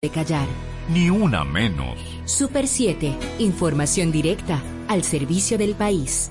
de callar. Ni una menos. Super 7, información directa al servicio del país.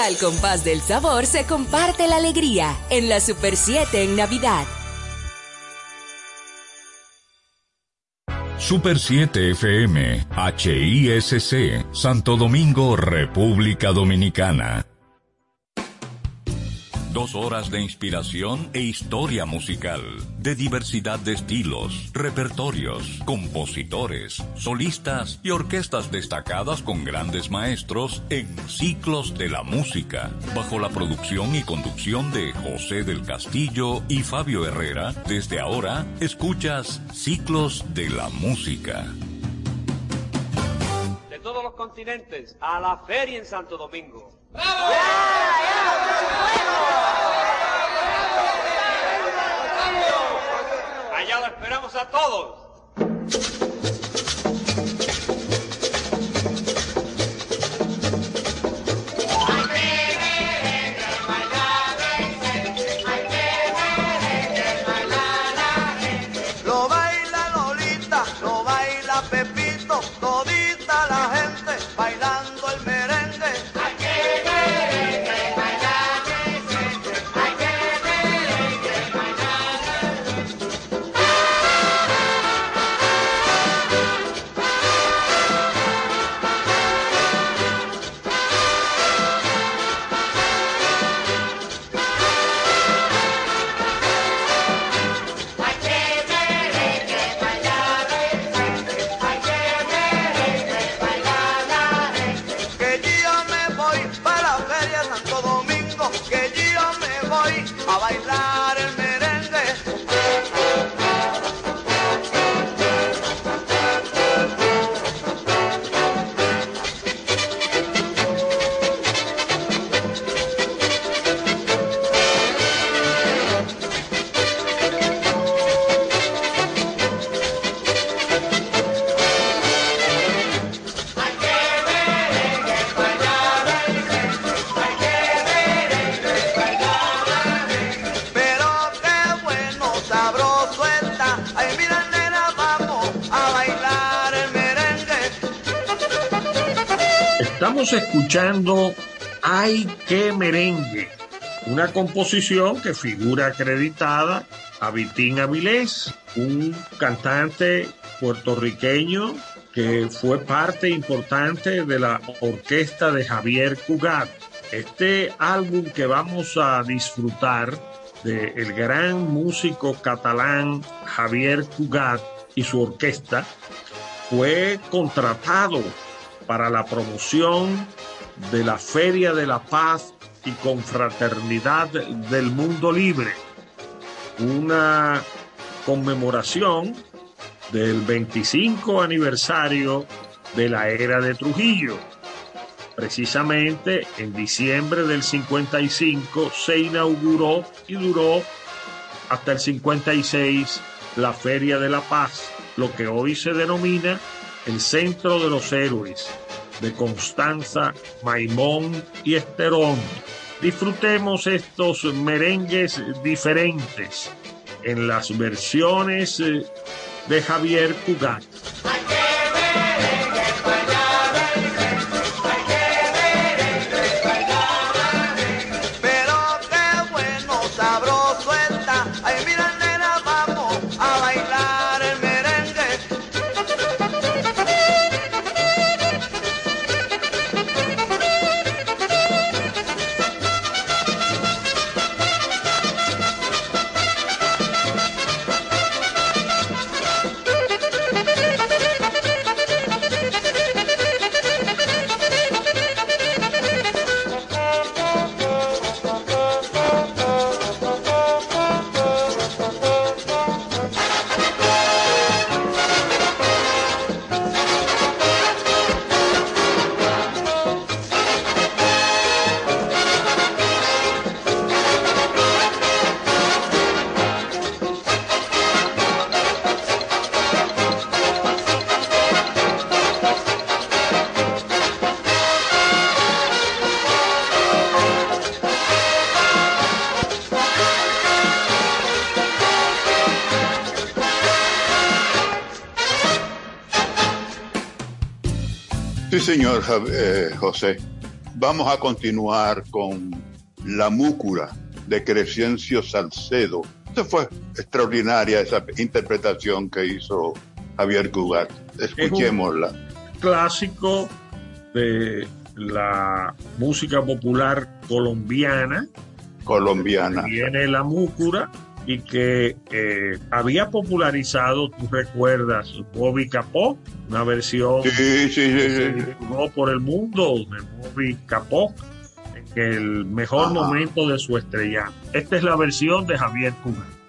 Al compás del sabor se comparte la alegría en la Super 7 en Navidad. Super 7 FM, HISC, Santo Domingo, República Dominicana. Dos horas de inspiración e historia musical, de diversidad de estilos, repertorios, compositores, solistas y orquestas destacadas con grandes maestros en Ciclos de la Música, bajo la producción y conducción de José del Castillo y Fabio Herrera. Desde ahora, escuchas Ciclos de la Música. De todos los continentes, a la feria en Santo Domingo. Allá lo esperamos a todos. Ay, qué merengue, una composición que figura acreditada a Vitín Avilés, un cantante puertorriqueño que fue parte importante de la orquesta de Javier Cugat. Este álbum que vamos a disfrutar del el gran músico catalán Javier Cugat y su orquesta fue contratado para la promoción de la Feria de la Paz y Confraternidad del Mundo Libre, una conmemoración del 25 aniversario de la era de Trujillo. Precisamente en diciembre del 55 se inauguró y duró hasta el 56 la Feria de la Paz, lo que hoy se denomina el Centro de los Héroes de Constanza, Maimón y Esterón. Disfrutemos estos merengues diferentes en las versiones eh, de Javier Cugat. Señor eh, José. Vamos a continuar con La Múcura de Crescencio Salcedo. Esa fue extraordinaria esa interpretación que hizo Javier Cugat. Escuchémosla. Clásico de la música popular colombiana, colombiana. viene la múcura y que eh, había popularizado, tú recuerdas, Bobby Capó, una versión Sí, sí, sí, que se por el mundo de Bobby Capó en el mejor Ajá. momento de su estrella. Esta es la versión de Javier Cugat.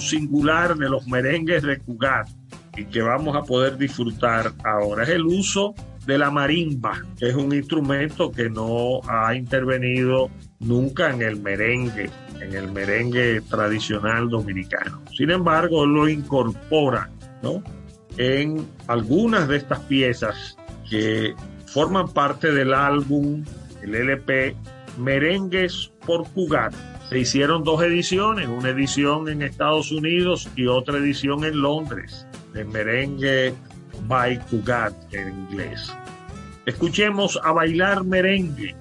Singular de los merengues de Cugat y que vamos a poder disfrutar ahora es el uso de la marimba, que es un instrumento que no ha intervenido nunca en el merengue, en el merengue tradicional dominicano. Sin embargo, lo incorpora ¿no? en algunas de estas piezas que forman parte del álbum, el LP Merengues por Cugat, Se hicieron dos ediciones, una edición en Estados Unidos y otra edición en Londres, de merengue by Cugat en inglés. Escuchemos a bailar merengue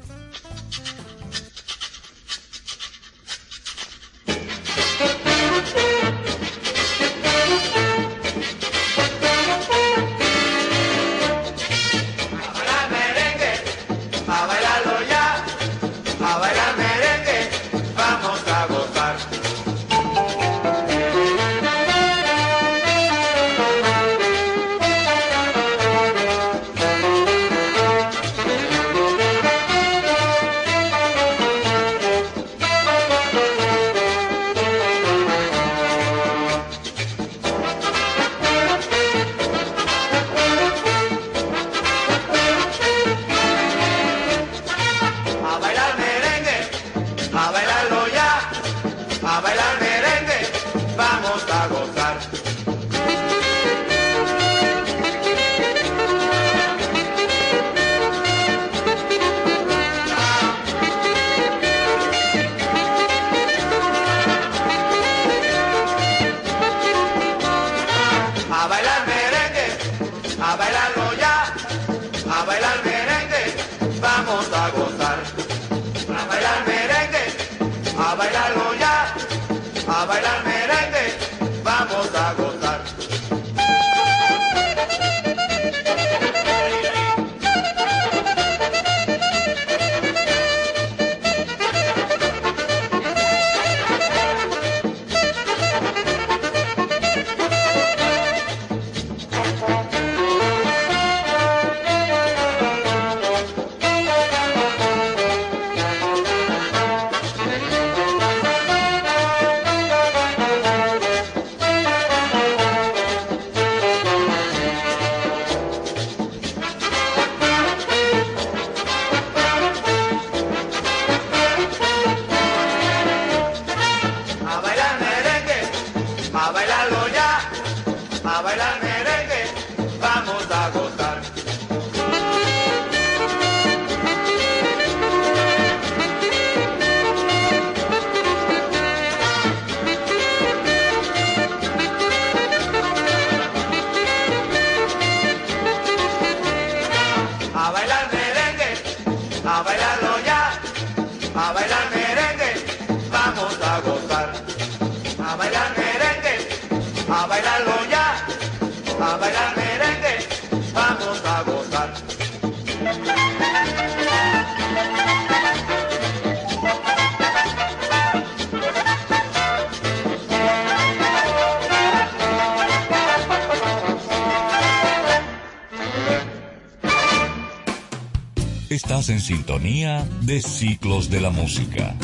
en sintonía de Ciclos de la Música.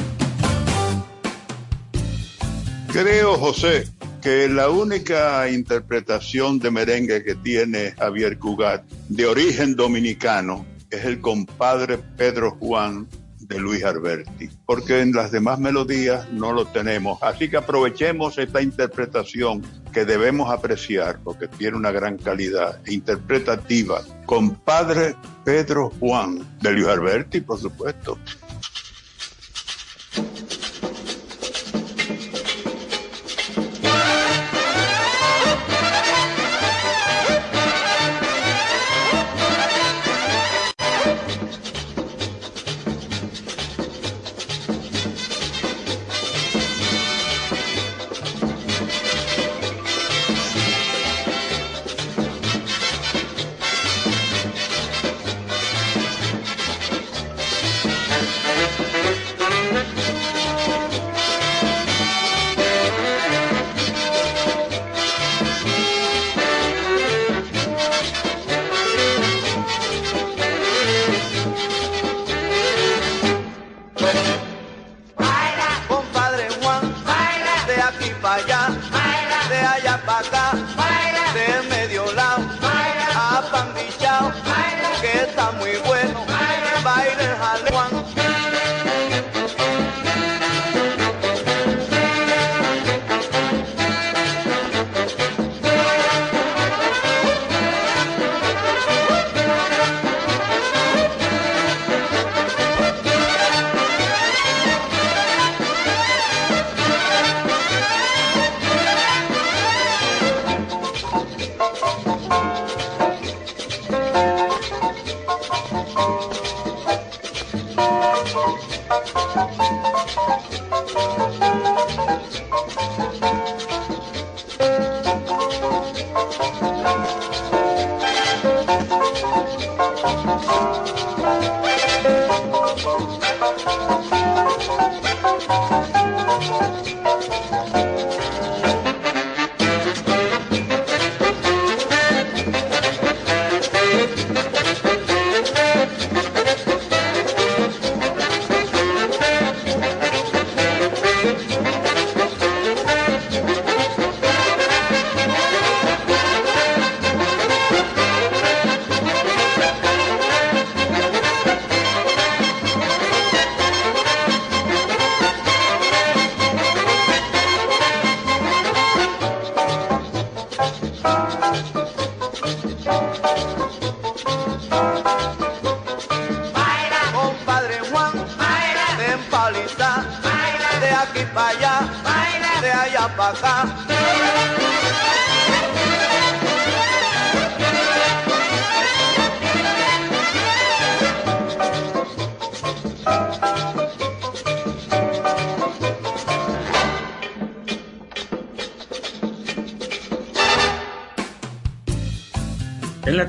Creo, José, que la única interpretación de merengue que tiene Javier Cugat de origen dominicano es el compadre Pedro Juan de Luis Alberti, porque en las demás melodías no lo tenemos. Así que aprovechemos esta interpretación que debemos apreciar porque tiene una gran calidad interpretativa. Compadre Pedro Juan de Luis Alberti, por supuesto.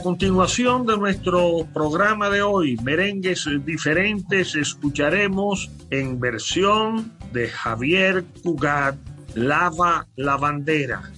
Continuación de nuestro programa de hoy, merengues diferentes, escucharemos en versión de Javier Cugat, Lava la Bandera.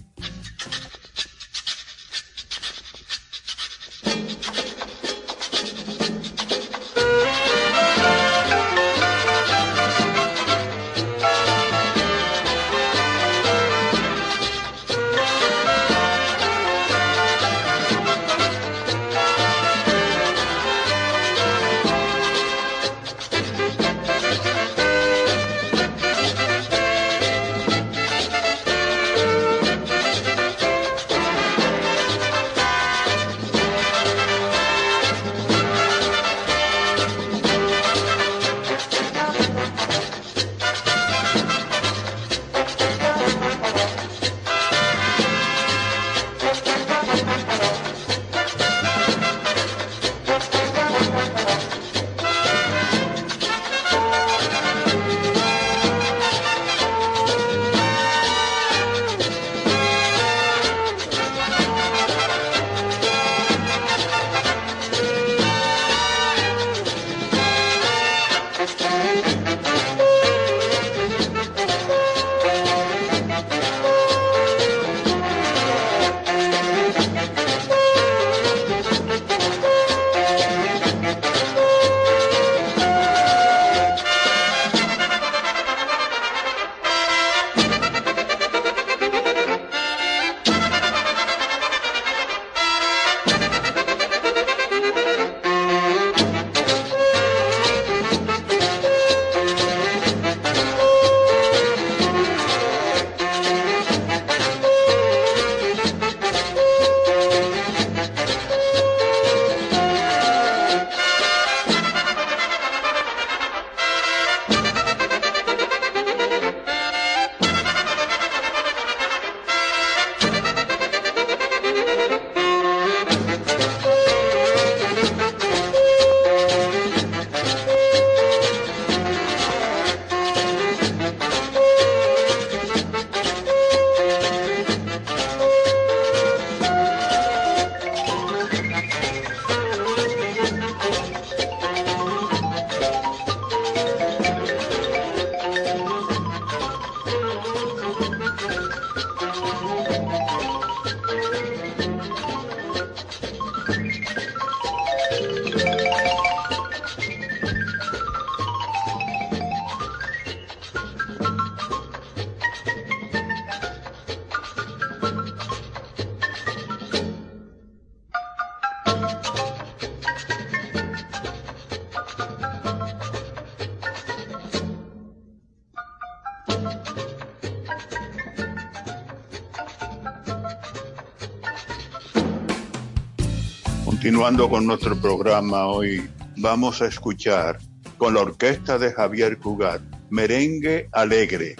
Continuando con nuestro programa hoy, vamos a escuchar con la orquesta de Javier Cugat, Merengue Alegre.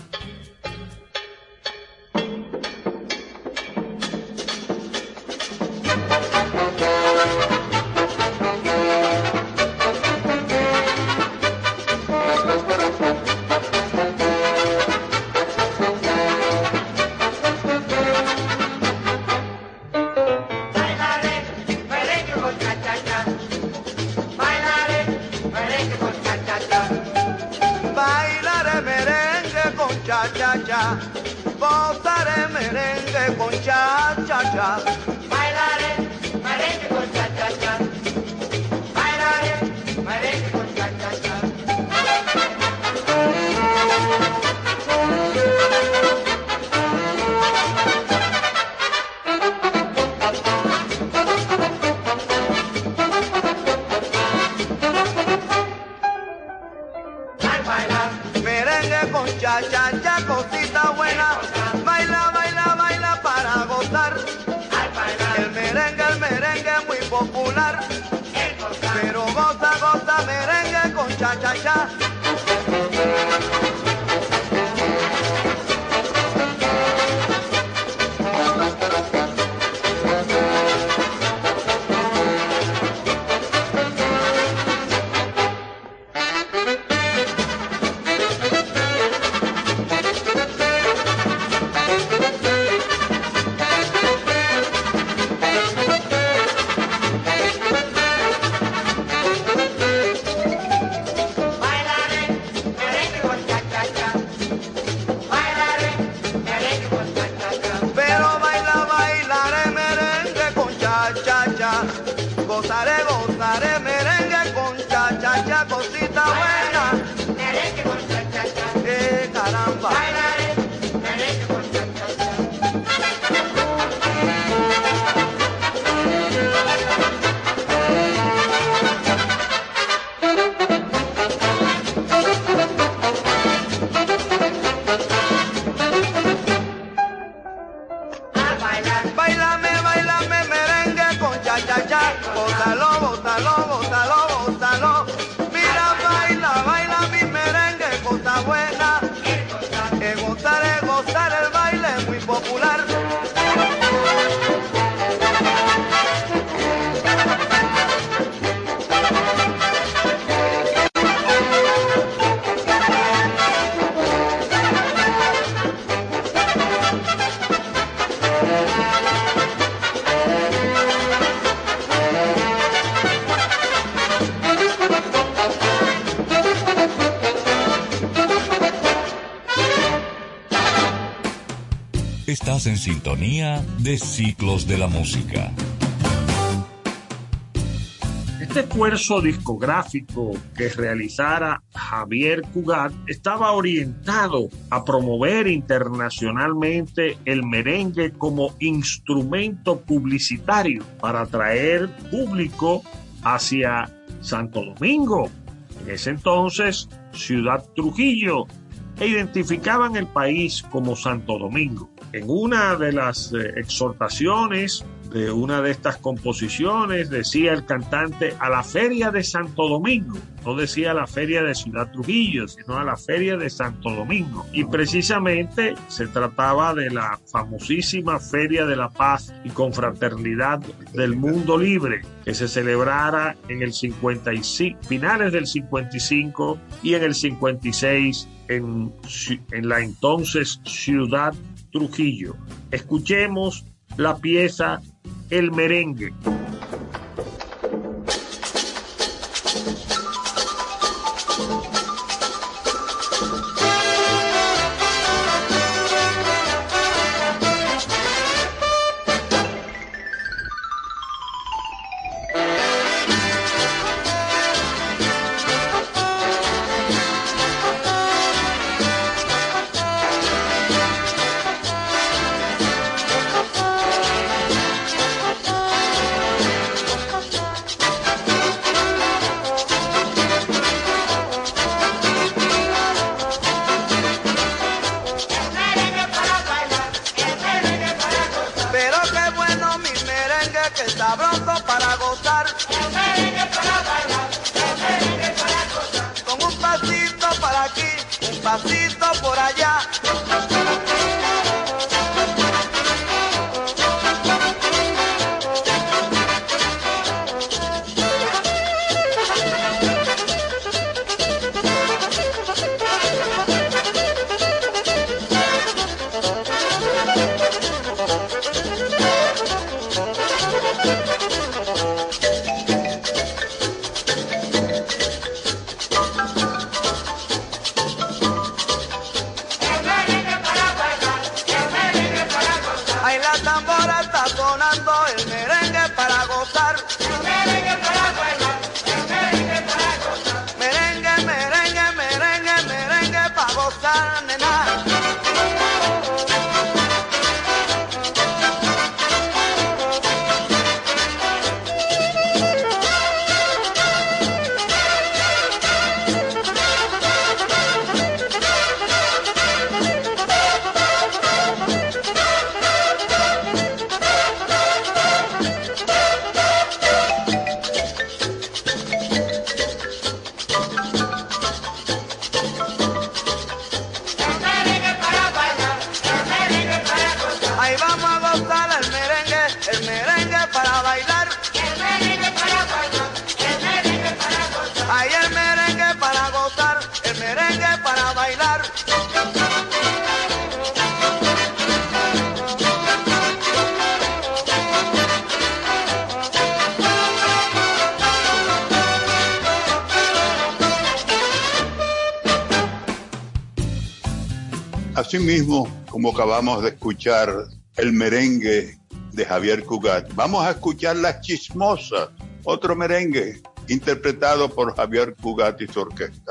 En sintonía de Ciclos de la Música. Este esfuerzo discográfico que realizara Javier Cugat estaba orientado a promover internacionalmente el merengue como instrumento publicitario para atraer público hacia Santo Domingo, en ese entonces Ciudad Trujillo, e identificaban el país como Santo Domingo. En una de las eh, exhortaciones de una de estas composiciones decía el cantante a la feria de Santo Domingo, no decía a la feria de Ciudad Trujillo, sino a la feria de Santo Domingo. Y precisamente se trataba de la famosísima Feria de la Paz y Confraternidad del Mundo Libre, que se celebrara en el 55, finales del 55 y en el 56 en, en la entonces Ciudad Trujillo. Escuchemos la pieza El merengue. Como acabamos de escuchar el merengue de Javier Cugat, vamos a escuchar Las Chismosas, otro merengue interpretado por Javier Cugat y su orquesta.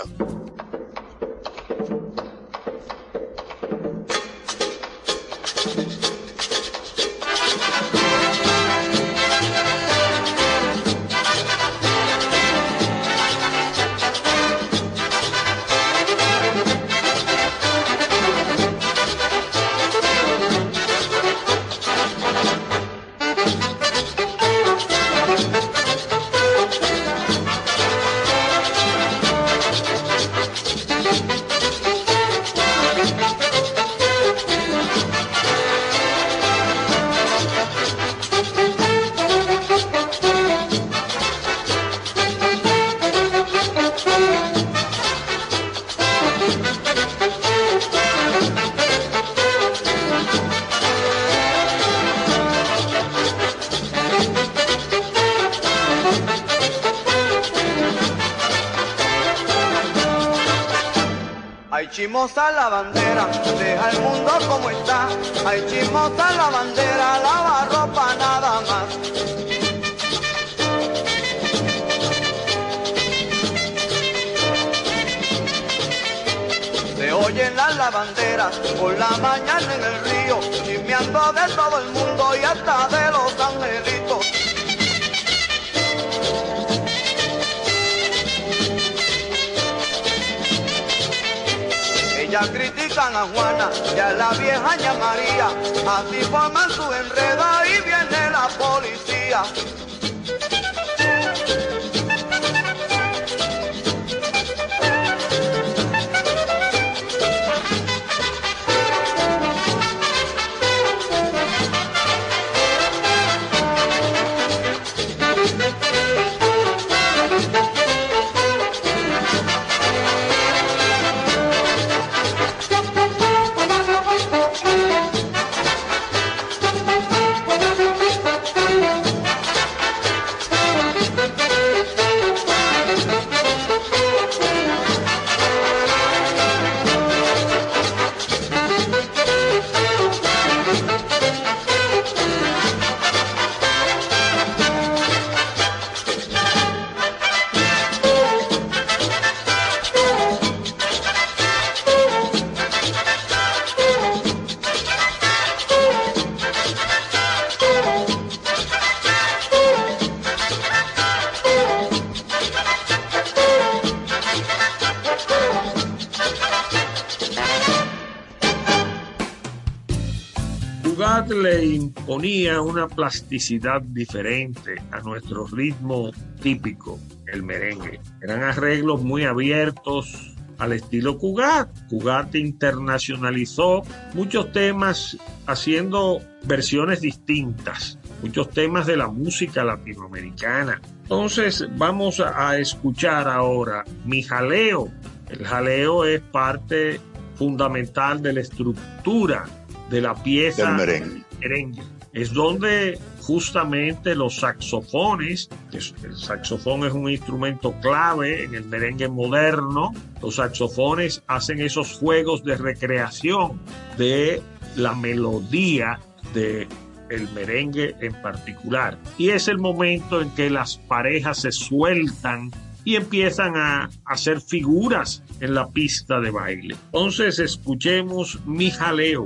Chimosa la bandera, deja el mundo como está. Ay, chimosa la bandera, lava ropa nada más. Se oyen las lavanderas por la mañana en el río, chismeando de todo el mundo y hasta de los angelitos. A Juana y a la vieja ña María, así forman su enredo y viene la policía. Una plasticidad diferente a nuestro ritmo típico, el merengue. Eran arreglos muy abiertos al estilo Cugat. Cugat internacionalizó muchos temas haciendo versiones distintas, muchos temas de la música latinoamericana. Entonces vamos a, a escuchar ahora mi jaleo. El jaleo es parte fundamental de la estructura de la pieza Del merengue. merengue. Es donde justamente los saxofones, el saxofón es un instrumento clave en el merengue moderno, los saxofones hacen esos juegos de recreación de la melodía de el merengue en particular. Y es el momento en que las parejas se sueltan y empiezan a hacer figuras en la pista de baile. Entonces escuchemos mi jaleo.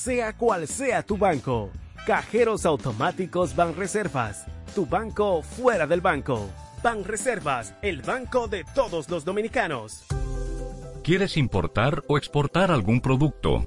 sea cual sea tu banco. Cajeros automáticos Banreservas. Tu banco fuera del banco. Banreservas, el banco de todos los dominicanos. ¿Quieres importar o exportar algún producto?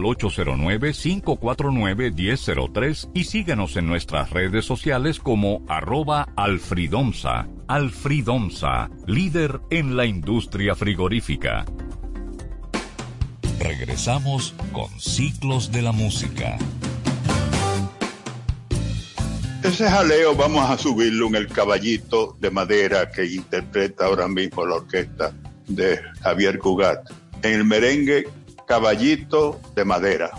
809-549-1003 y síguenos en nuestras redes sociales como arroba alfridomsa. Alfridomsa, líder en la industria frigorífica. Regresamos con Ciclos de la Música. Ese jaleo vamos a subirlo en el caballito de madera que interpreta ahora mismo la orquesta de Javier Cugat en el merengue Caballito de Madera.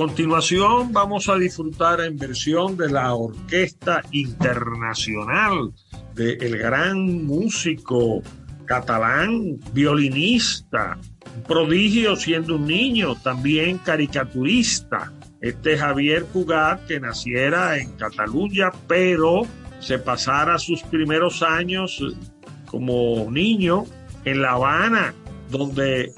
Continuación vamos a disfrutar en versión de la Orquesta Internacional del gran músico catalán, violinista, prodigio siendo un niño, también caricaturista. Este Javier Cugat, que naciera en Cataluña, pero se pasara sus primeros años como niño en La Habana, donde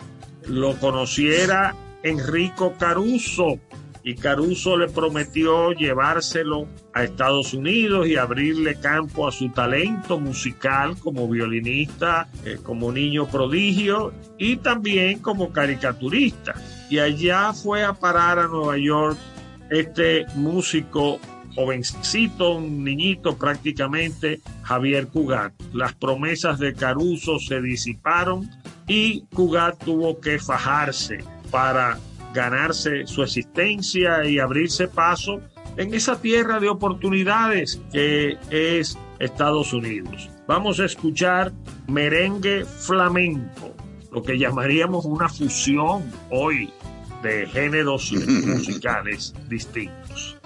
lo conociera Enrico Caruso, y Caruso le prometió llevárselo a Estados Unidos y abrirle campo a su talento musical como violinista, eh, como niño prodigio y también como caricaturista. Y allá fue a parar a Nueva York este músico jovencito, un niñito prácticamente, Javier Cugat. Las promesas de Caruso se disiparon y Cugat tuvo que fajarse para ganarse su existencia y abrirse paso en esa tierra de oportunidades que es Estados Unidos. Vamos a escuchar merengue flamenco, lo que llamaríamos una fusión hoy de géneros musicales distintos.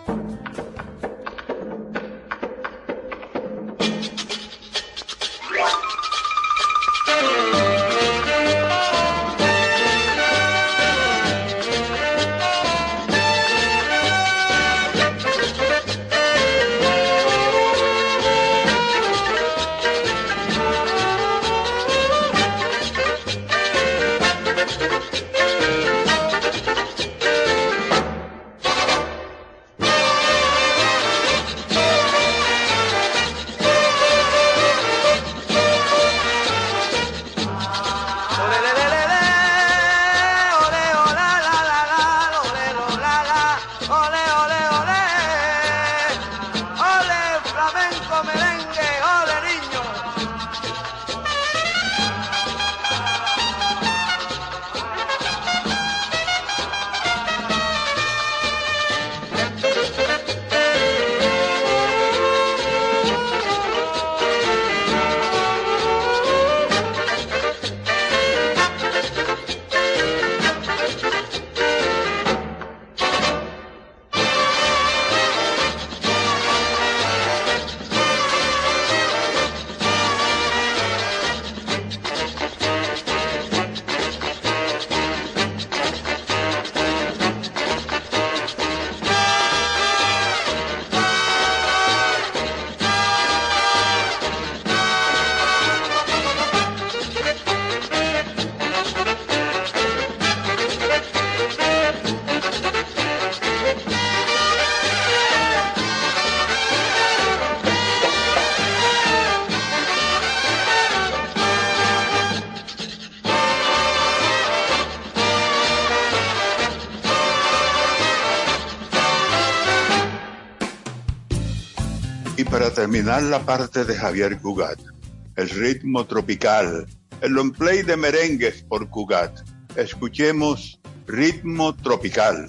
Terminar la parte de Javier Cugat, el ritmo tropical, el long de merengues por Cugat. Escuchemos ritmo tropical.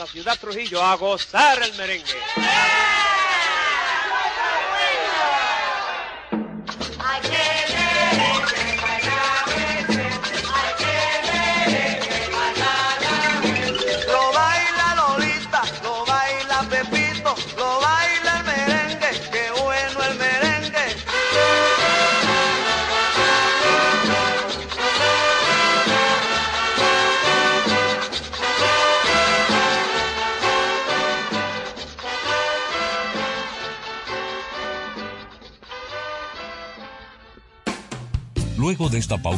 De la Paz, a Ciudad Trujillo, a gozar el merengue.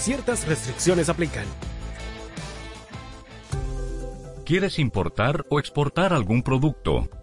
Ciertas restricciones aplican. ¿Quieres importar o exportar algún producto?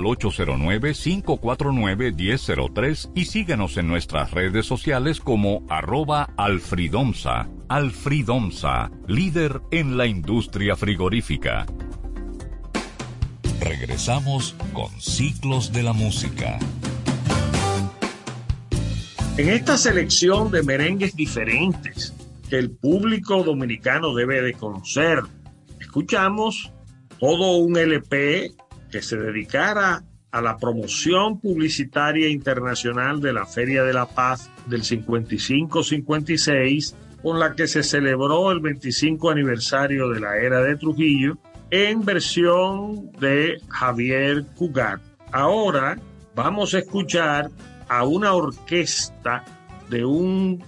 al 809-549-1003 y síguenos en nuestras redes sociales como arroba alfridomsa. Alfridomsa, líder en la industria frigorífica. Regresamos con Ciclos de la Música. En esta selección de merengues diferentes que el público dominicano debe de conocer, escuchamos todo un LP que se dedicara a la promoción publicitaria internacional de la Feria de la Paz del 55-56, con la que se celebró el 25 aniversario de la era de Trujillo, en versión de Javier Cugat. Ahora vamos a escuchar a una orquesta de un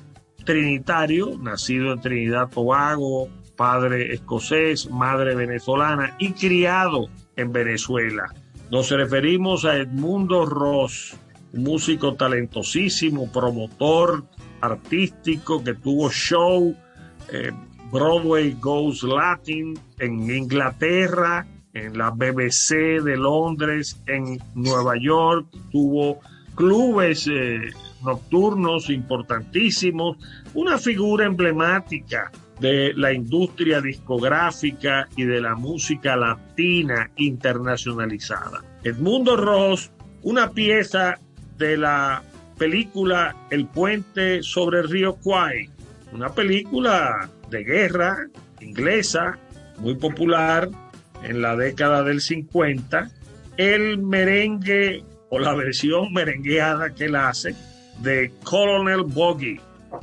trinitario, nacido en Trinidad Tobago, padre escocés, madre venezolana y criado en Venezuela. Nos referimos a Edmundo Ross, un músico talentosísimo, promotor artístico que tuvo show eh, Broadway Goes Latin en Inglaterra, en la BBC de Londres, en Nueva York, tuvo clubes eh, nocturnos importantísimos, una figura emblemática de la industria discográfica y de la música latina internacionalizada. Edmundo Ross, una pieza de la película El puente sobre el río Kwai, una película de guerra inglesa muy popular en la década del 50, el merengue o la versión merengueada que él hace de Colonel Boggy,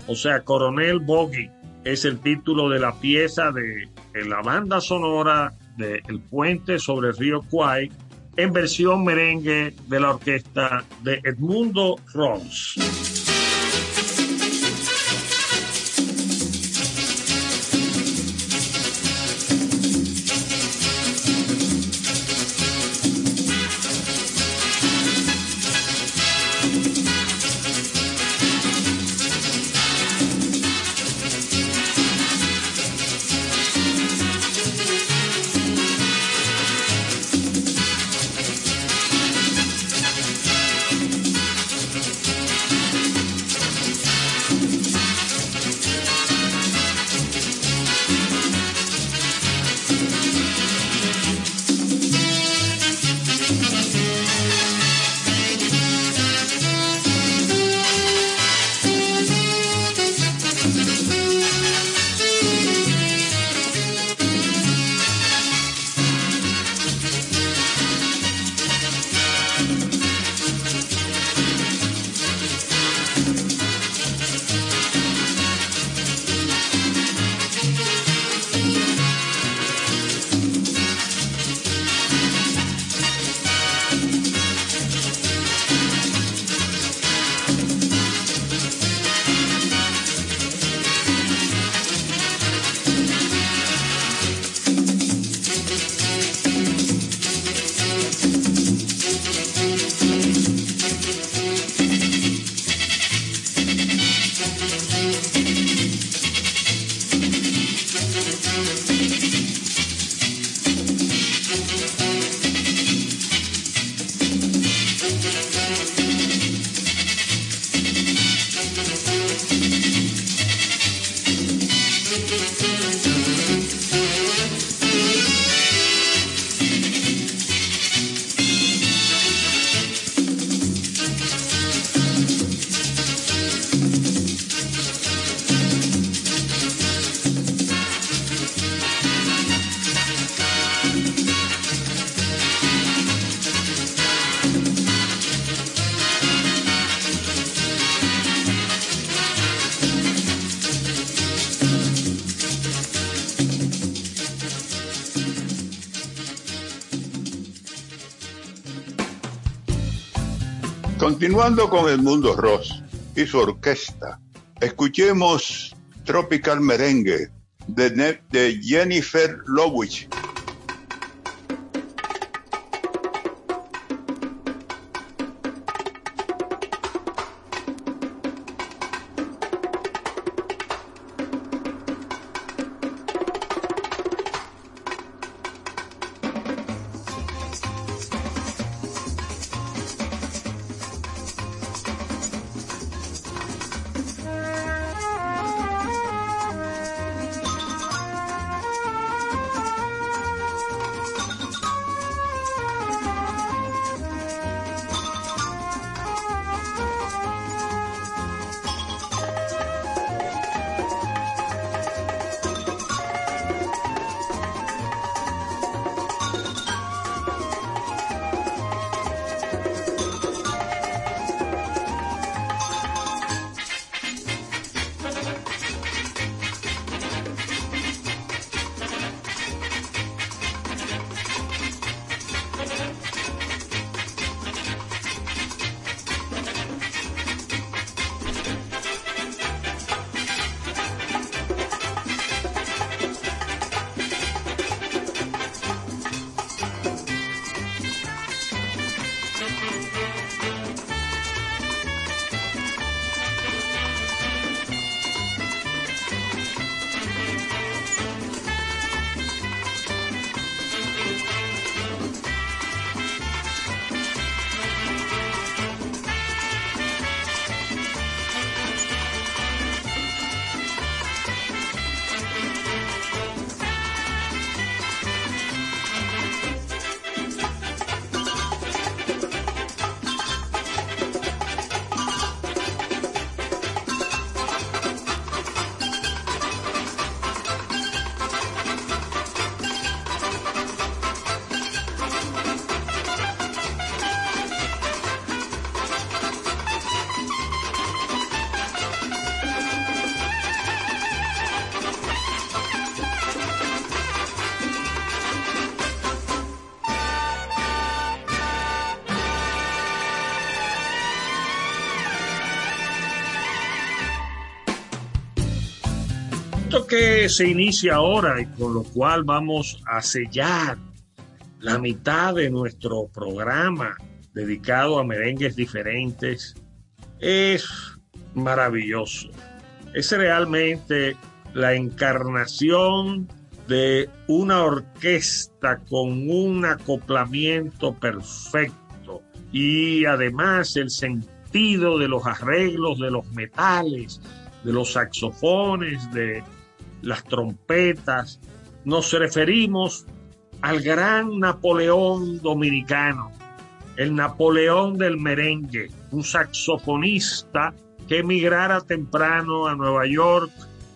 o sea, Coronel Boggy, es el título de la pieza de, la banda sonora de El puente sobre el río Kwai en versión merengue de la orquesta de Edmundo Ross. Continuando con el mundo Ross y su orquesta, escuchemos Tropical Merengue de Jennifer Lowich. Que se inicia ahora y con lo cual vamos a sellar la mitad de nuestro programa dedicado a merengues diferentes es maravilloso. Es realmente la encarnación de una orquesta con un acoplamiento perfecto y además el sentido de los arreglos de los metales, de los saxofones, de las trompetas. Nos referimos al gran Napoleón dominicano, el Napoleón del merengue, un saxofonista que emigrara temprano a Nueva York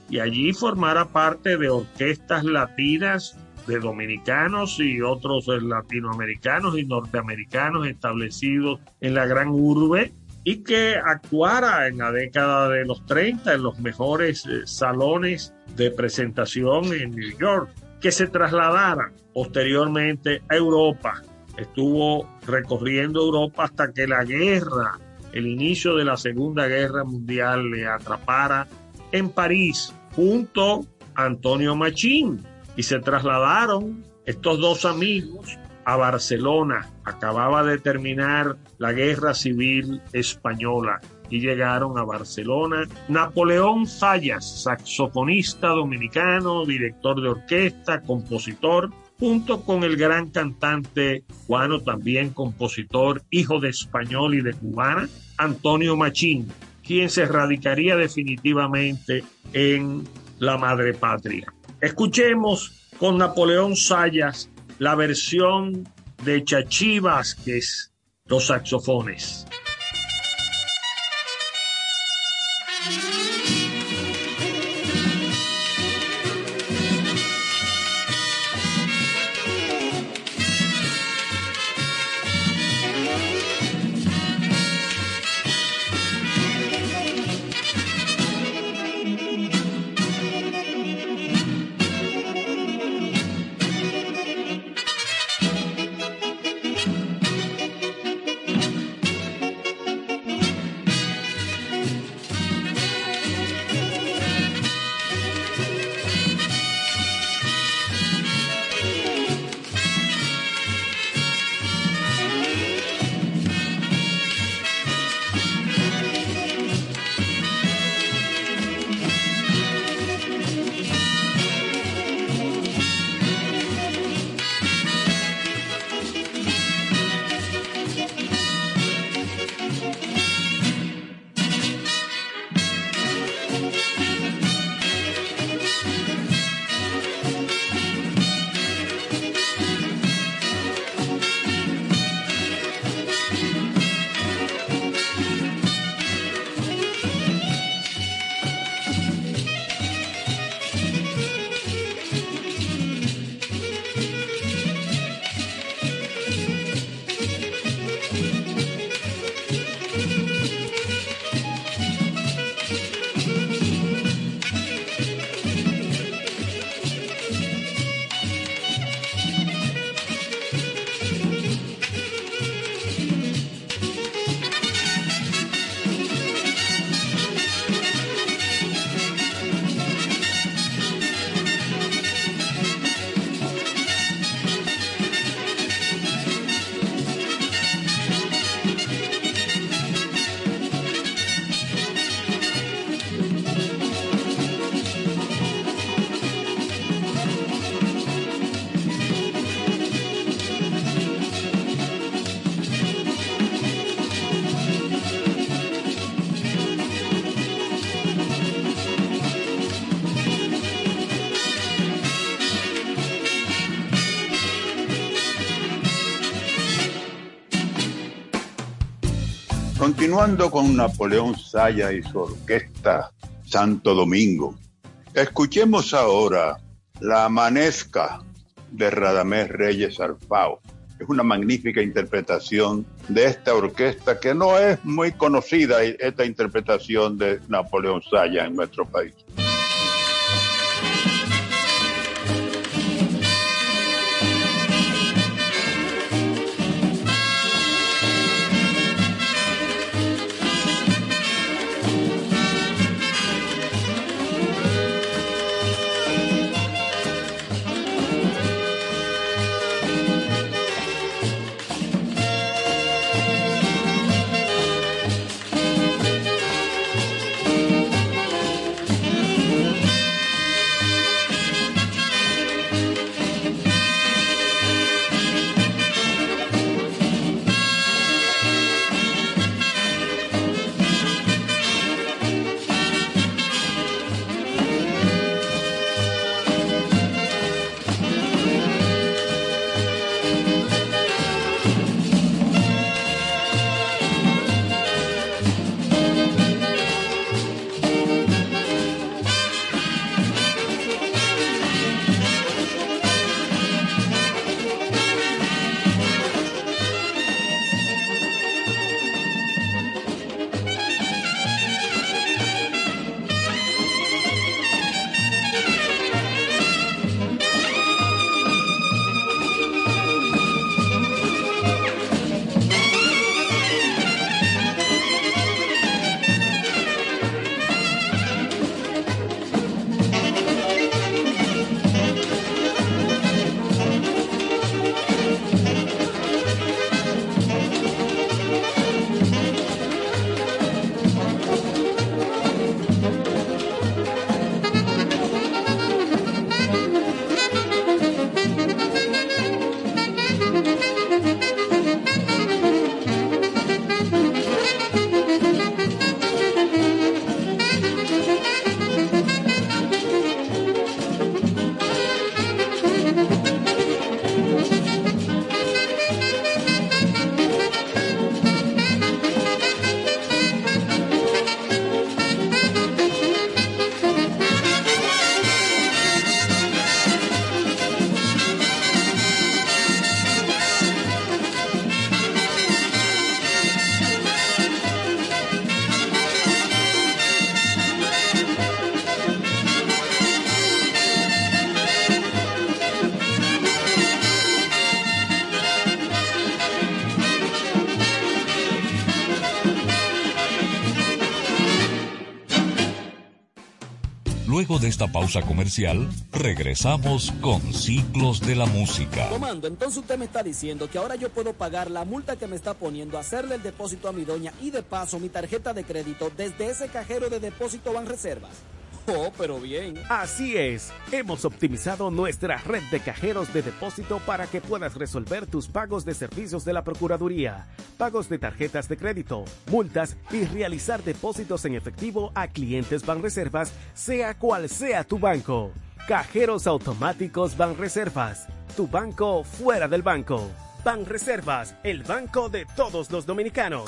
y allí formara parte de orquestas latinas de dominicanos y otros eh, latinoamericanos y norteamericanos establecidos en la gran urbe y que actuara en la década de los 30 en los mejores eh, salones de presentación en New York, que se trasladara posteriormente a Europa. Estuvo recorriendo Europa hasta que la guerra, el inicio de la Segunda Guerra Mundial le atrapara en París junto a Antonio Machín y se trasladaron estos dos amigos a Barcelona. Acababa de terminar la Guerra Civil Española y llegaron a Barcelona. Napoleón Fallas, saxofonista dominicano, director de orquesta, compositor, junto con el gran cantante cubano, también compositor, hijo de español y de cubana, Antonio Machín, quien se radicaría definitivamente en la madre patria. Escuchemos con Napoleón Sayas la versión de Chachi Vázquez, los saxofones. Continuando con Napoleón Saya y su orquesta Santo Domingo, escuchemos ahora La Amanezca de Radamés Reyes Arfao. Es una magnífica interpretación de esta orquesta que no es muy conocida, esta interpretación de Napoleón Saya en nuestro país. De esta pausa comercial, regresamos con Ciclos de la Música. Comando, entonces usted me está diciendo que ahora yo puedo pagar la multa que me está poniendo, hacerle el depósito a mi doña y de paso mi tarjeta de crédito desde ese cajero de depósito Banreservas. Oh, pero bien. Así es. Hemos optimizado nuestra red de cajeros de depósito para que puedas resolver tus pagos de servicios de la Procuraduría, pagos de tarjetas de crédito, multas y realizar depósitos en efectivo a clientes Banreservas, sea cual sea tu banco. Cajeros automáticos Banreservas. Tu banco fuera del banco. Banreservas, el banco de todos los dominicanos.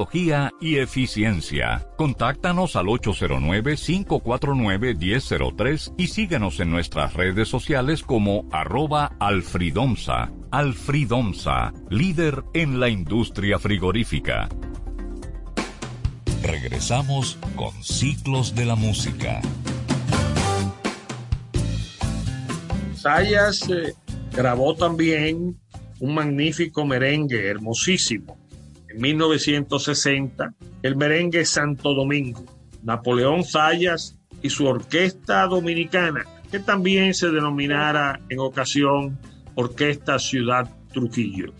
y eficiencia. Contáctanos al 809-549-1003 y síguenos en nuestras redes sociales como arroba alfridomsa. Alfridomsa, líder en la industria frigorífica. Regresamos con Ciclos de la Música. Sayas eh, grabó también un magnífico merengue, hermosísimo, en 1960, el merengue Santo Domingo, Napoleón Zayas y su orquesta dominicana, que también se denominara en ocasión Orquesta Ciudad Trujillo.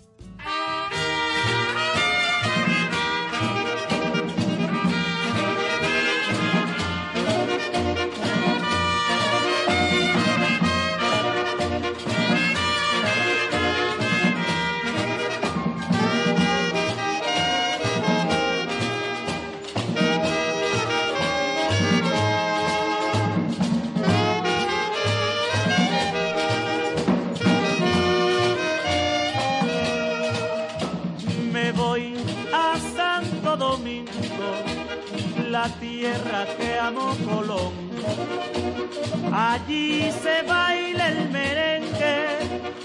Allí se baila el merengue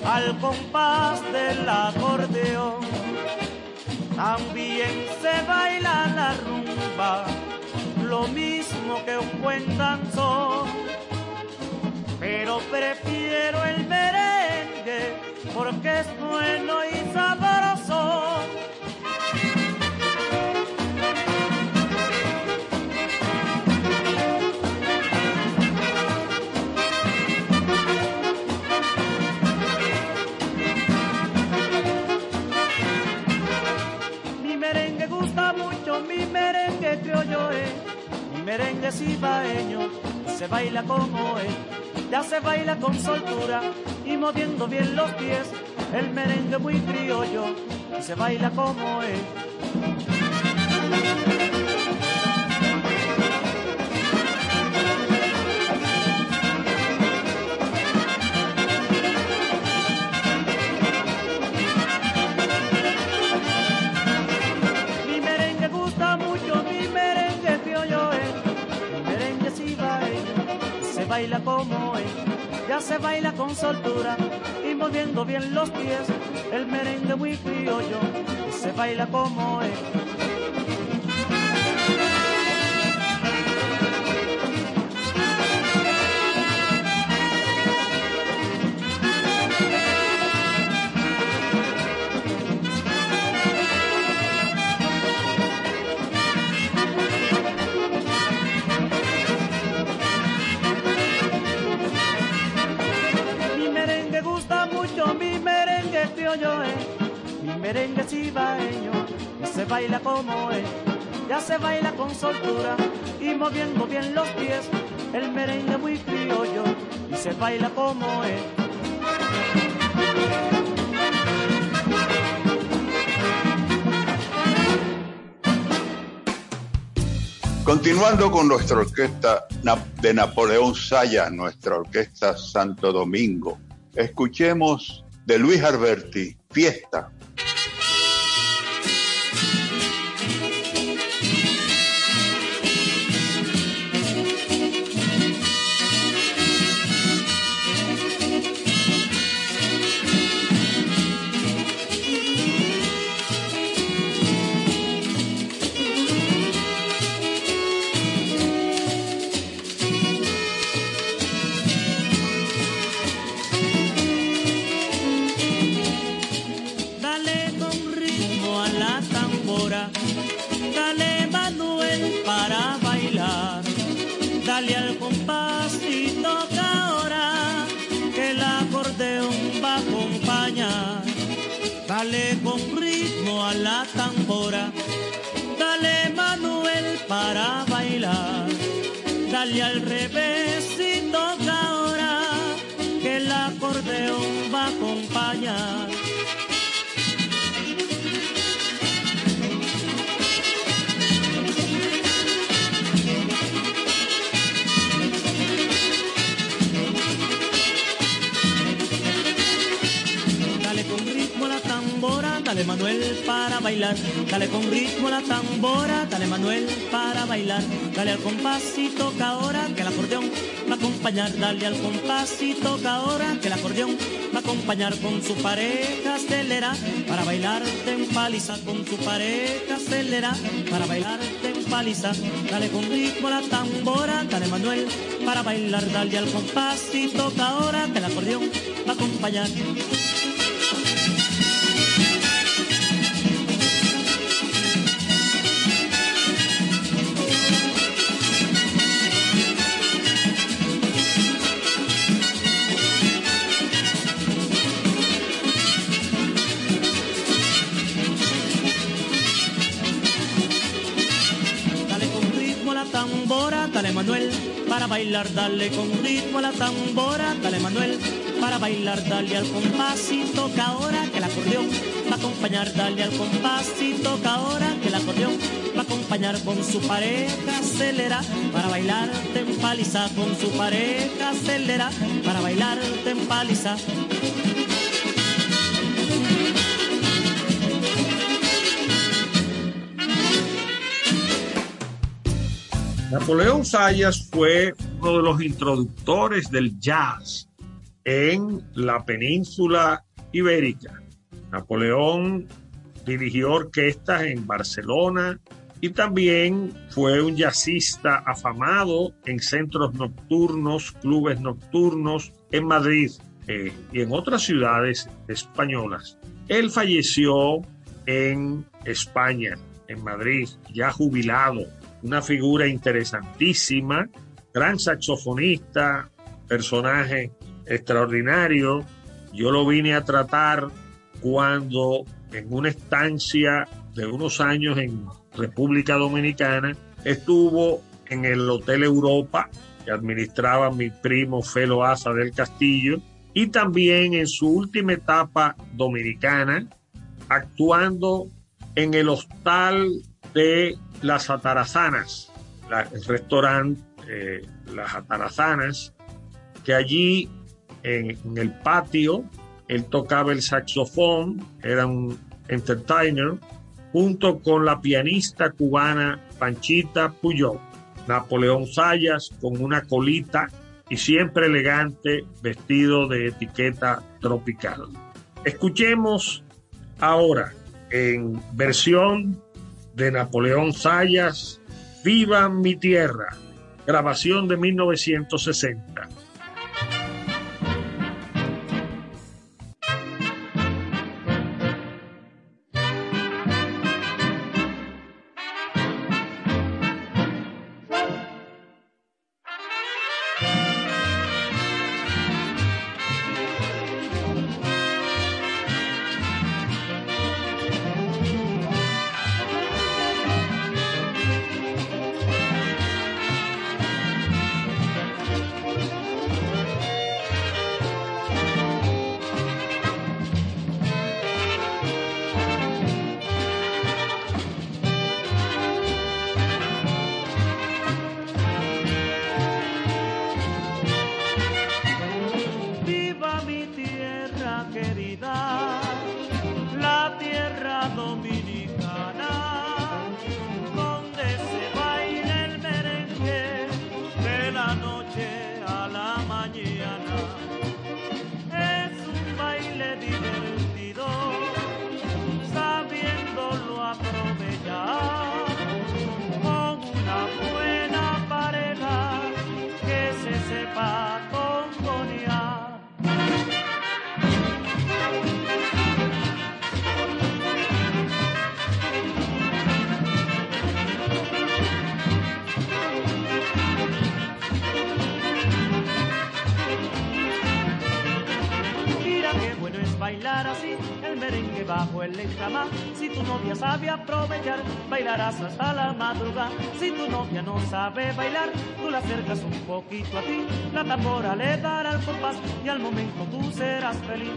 al compás del acordeón. También se baila la rumba, lo mismo que un buen danzón. Pero prefiero el merengue porque es bueno y sabroso. Se baila como es, ya se baila con soltura y moviendo bien los pies, el merengue muy criollo, se baila como es. Baila como es, ya se baila con soltura y moviendo bien los pies, el merengue muy criollo, se baila como es. Criollo es, mi merengue es ibaeño, y se baila como es, ya se baila con soltura y moviendo bien los pies, el merengue muy criollo, y se baila como es. Continuando con nuestra orquesta de Napoleón Saya, nuestra orquesta Santo Domingo, escuchemos de Luis Alberti, Fiesta. Dale al revés y toca ahora, que el acordeón va a acompañar. Manuel para bailar. Dale con ritmo la tambora, dale Manuel para bailar. Dale al compás y toca ahora que el acordeón va a acompañar. Dale al compás y toca ahora que el acordeón va a acompañar con su pareja acelera para bailar en paliza. Con su pareja acelera para bailar en paliza. Dale con ritmo la tambora, dale Manuel para bailar. Dale al compás y toca ahora que el acordeón va a acompañar. Dale Manuel, para bailar, dale con ritmo a la tambora, dale Manuel, para bailar, dale al compás y toca ahora que el acordeón va a acompañar, dale al compás y toca ahora que el acordeón va a acompañar con su pareja acelera, para bailar en paliza, con su pareja acelera, para bailar en paliza. Napoleón Sayas fue uno de los introductores del jazz en la península ibérica. Napoleón dirigió orquestas en Barcelona y también fue un jazzista afamado en centros nocturnos, clubes nocturnos en Madrid eh, y en otras ciudades españolas. Él falleció en España, en Madrid, ya jubilado, una figura interesantísima, gran saxofonista, personaje extraordinario. Yo lo vine a tratar cuando en una estancia de unos años en República Dominicana estuvo en el Hotel Europa que administraba mi primo Felo Asa del Castillo y también en su última etapa dominicana actuando en el hostal de las Atarazanas, el restaurante eh, Las Atarazanas, que allí en, en el patio él tocaba el saxofón, era un entertainer, junto con la pianista cubana Panchita Puyol, Napoleón Sayas con una colita y siempre elegante, vestido de etiqueta tropical. Escuchemos ahora en versión de Napoleón Sayas, Viva mi tierra, grabación de 1960. Si tu novia sabe aprovechar, bailarás hasta la madrugada. Si tu novia no sabe bailar, tú la acercas un poquito a ti. La tambora le dará el compás y al momento tú serás feliz.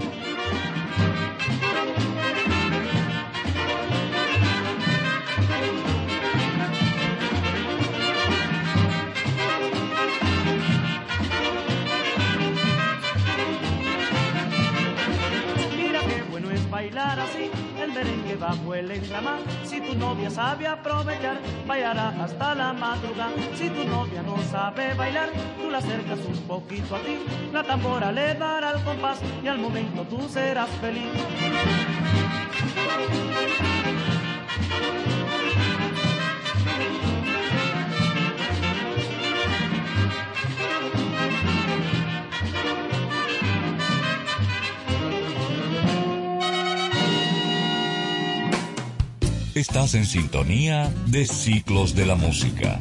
El merengue bajo el entramar. Si tu novia sabe aprovechar, bailará hasta la madrugada. Si tu novia no sabe bailar, tú la acercas un poquito a ti. La tambora le dará el compás y al momento tú serás feliz. Estás en sintonía de Ciclos de la Música.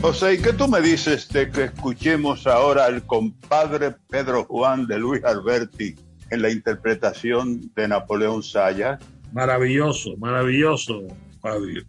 José, ¿y qué tú me dices de que escuchemos ahora al compadre Pedro Juan de Luis Alberti en la interpretación de Napoleón Sayas? Maravilloso, maravilloso, Fabio.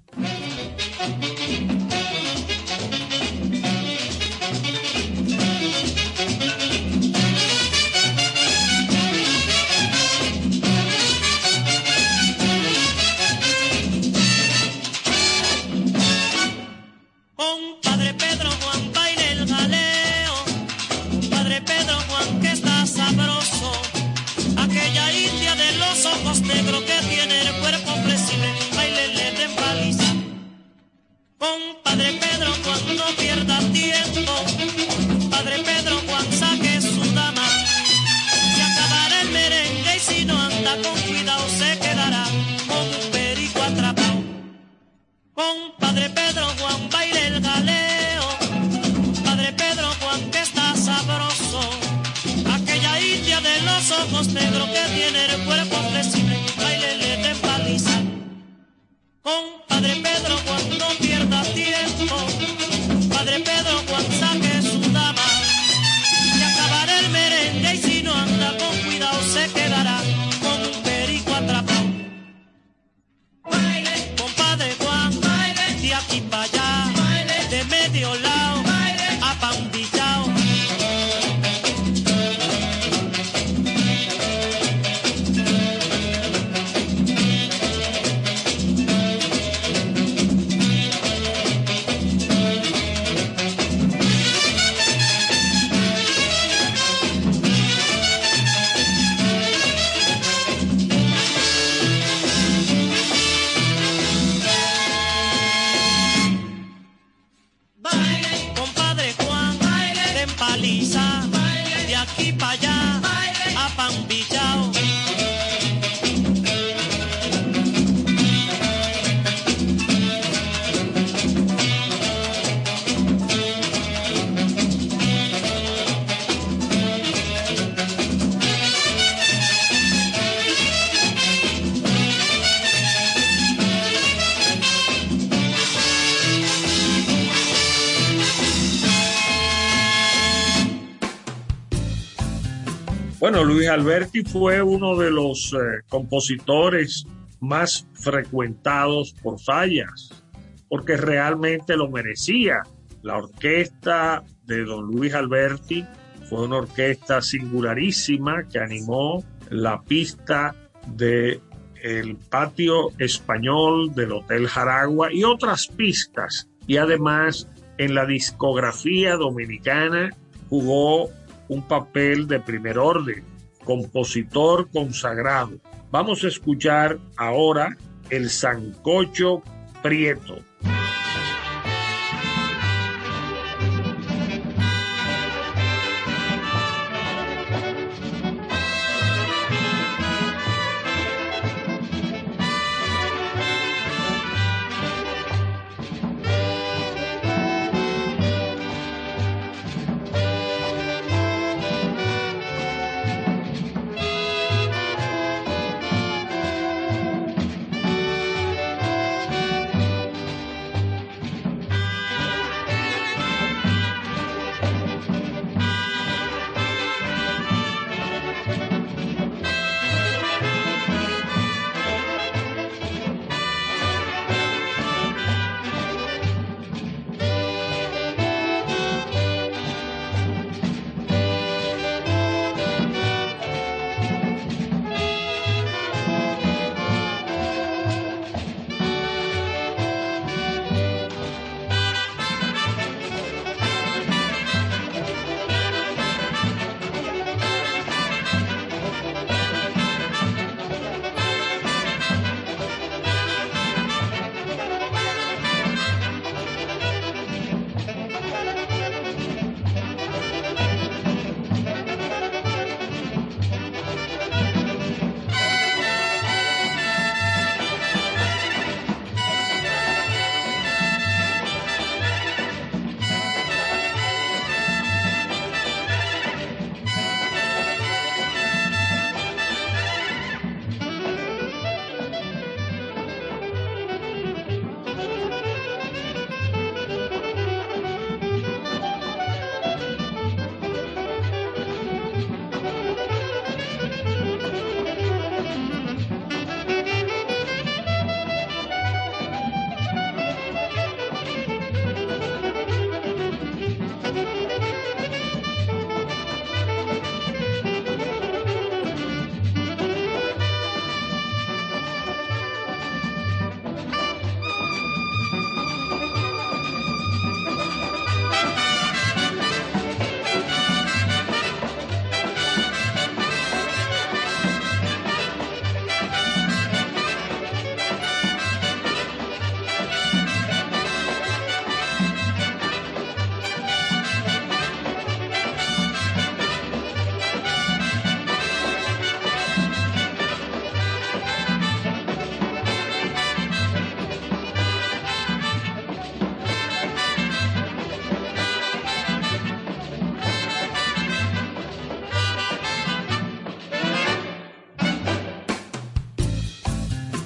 Luis Alberti fue uno de los eh, compositores más frecuentados por fallas, porque realmente lo merecía. La orquesta de don Luis Alberti fue una orquesta singularísima que animó la pista de el patio español del Hotel Jaragua y otras pistas. Y además en la discografía dominicana jugó un papel de primer orden, compositor consagrado. Vamos a escuchar ahora el Sancocho Prieto.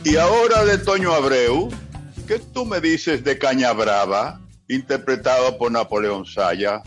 Y ahora de Toño Abreu, ¿qué tú me dices de Caña Brava, interpretado por Napoleón Saya?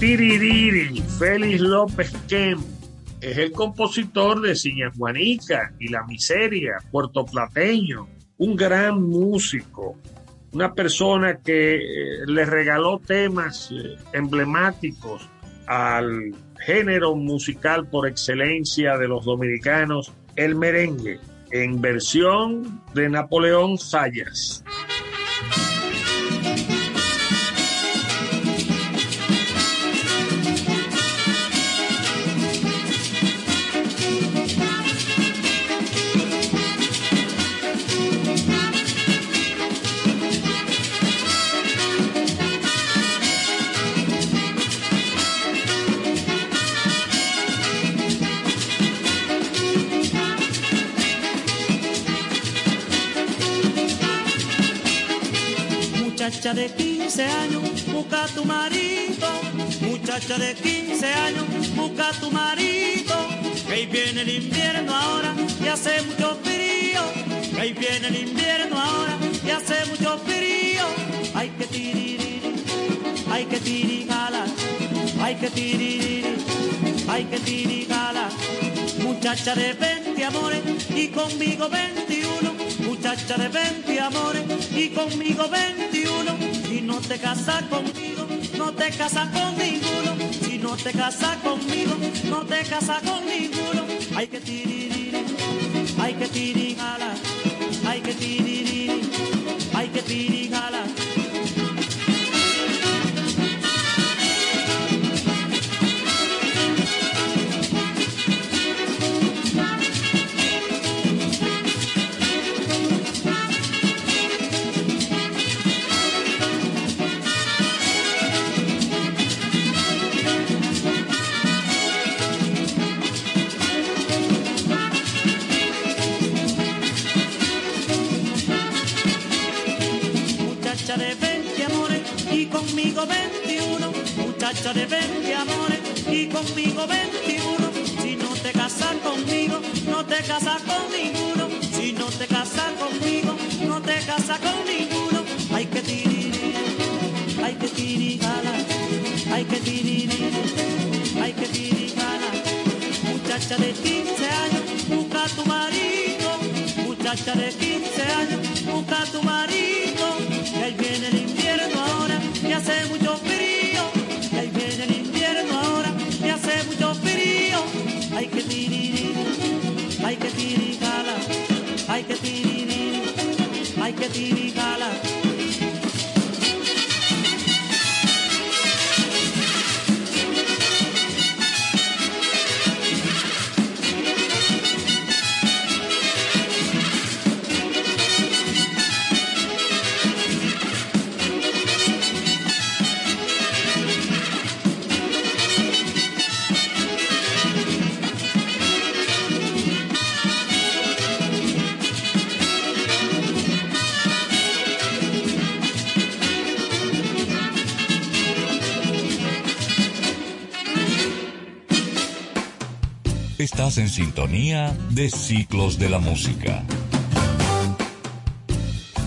Tiririri, Félix López Kem, es el compositor de Ciña Juanica y La Miseria, puertoplateño, un gran músico, una persona que eh, le regaló temas eh, emblemáticos al género musical por excelencia de los dominicanos, el merengue, en versión de Napoleón Sayas. Muchacha de 15 años, busca tu marido. Muchacha de 15 años, busca tu marido. Que ahí viene el invierno ahora y hace mucho frío. Que ahí viene el invierno ahora y hace mucho frío. Hay que tirir, hay que tirigala, hay que tirir, hay que tirigala. Muchacha de 20 amores y conmigo 21 muchacha de 20 amores y conmigo 21. Si no te casas conmigo, no te casas con ninguno. Si no te casas conmigo, no te casas con ninguno. Hay que tirir, hay que tirir, hay que tirir, hay que tirir, conmigo 21, muchacha de 20 amores y conmigo 21. Si no te casas conmigo, no te casas con ninguno. Si no te casas conmigo, no te casas con ninguno. Hay que tirir, hay que tirir, hay que tirir, hay que tirir, muchacha de 15 años, busca tu marido, muchacha de 15 años, busca tu marido, que ahí viene el invierno ahora, y hace mucho frío, que viene el invierno ahora, y hace mucho frío, hay que tirir, hay que tirir, hay que tirir, hay que tirir, en sintonía de Ciclos de la Música.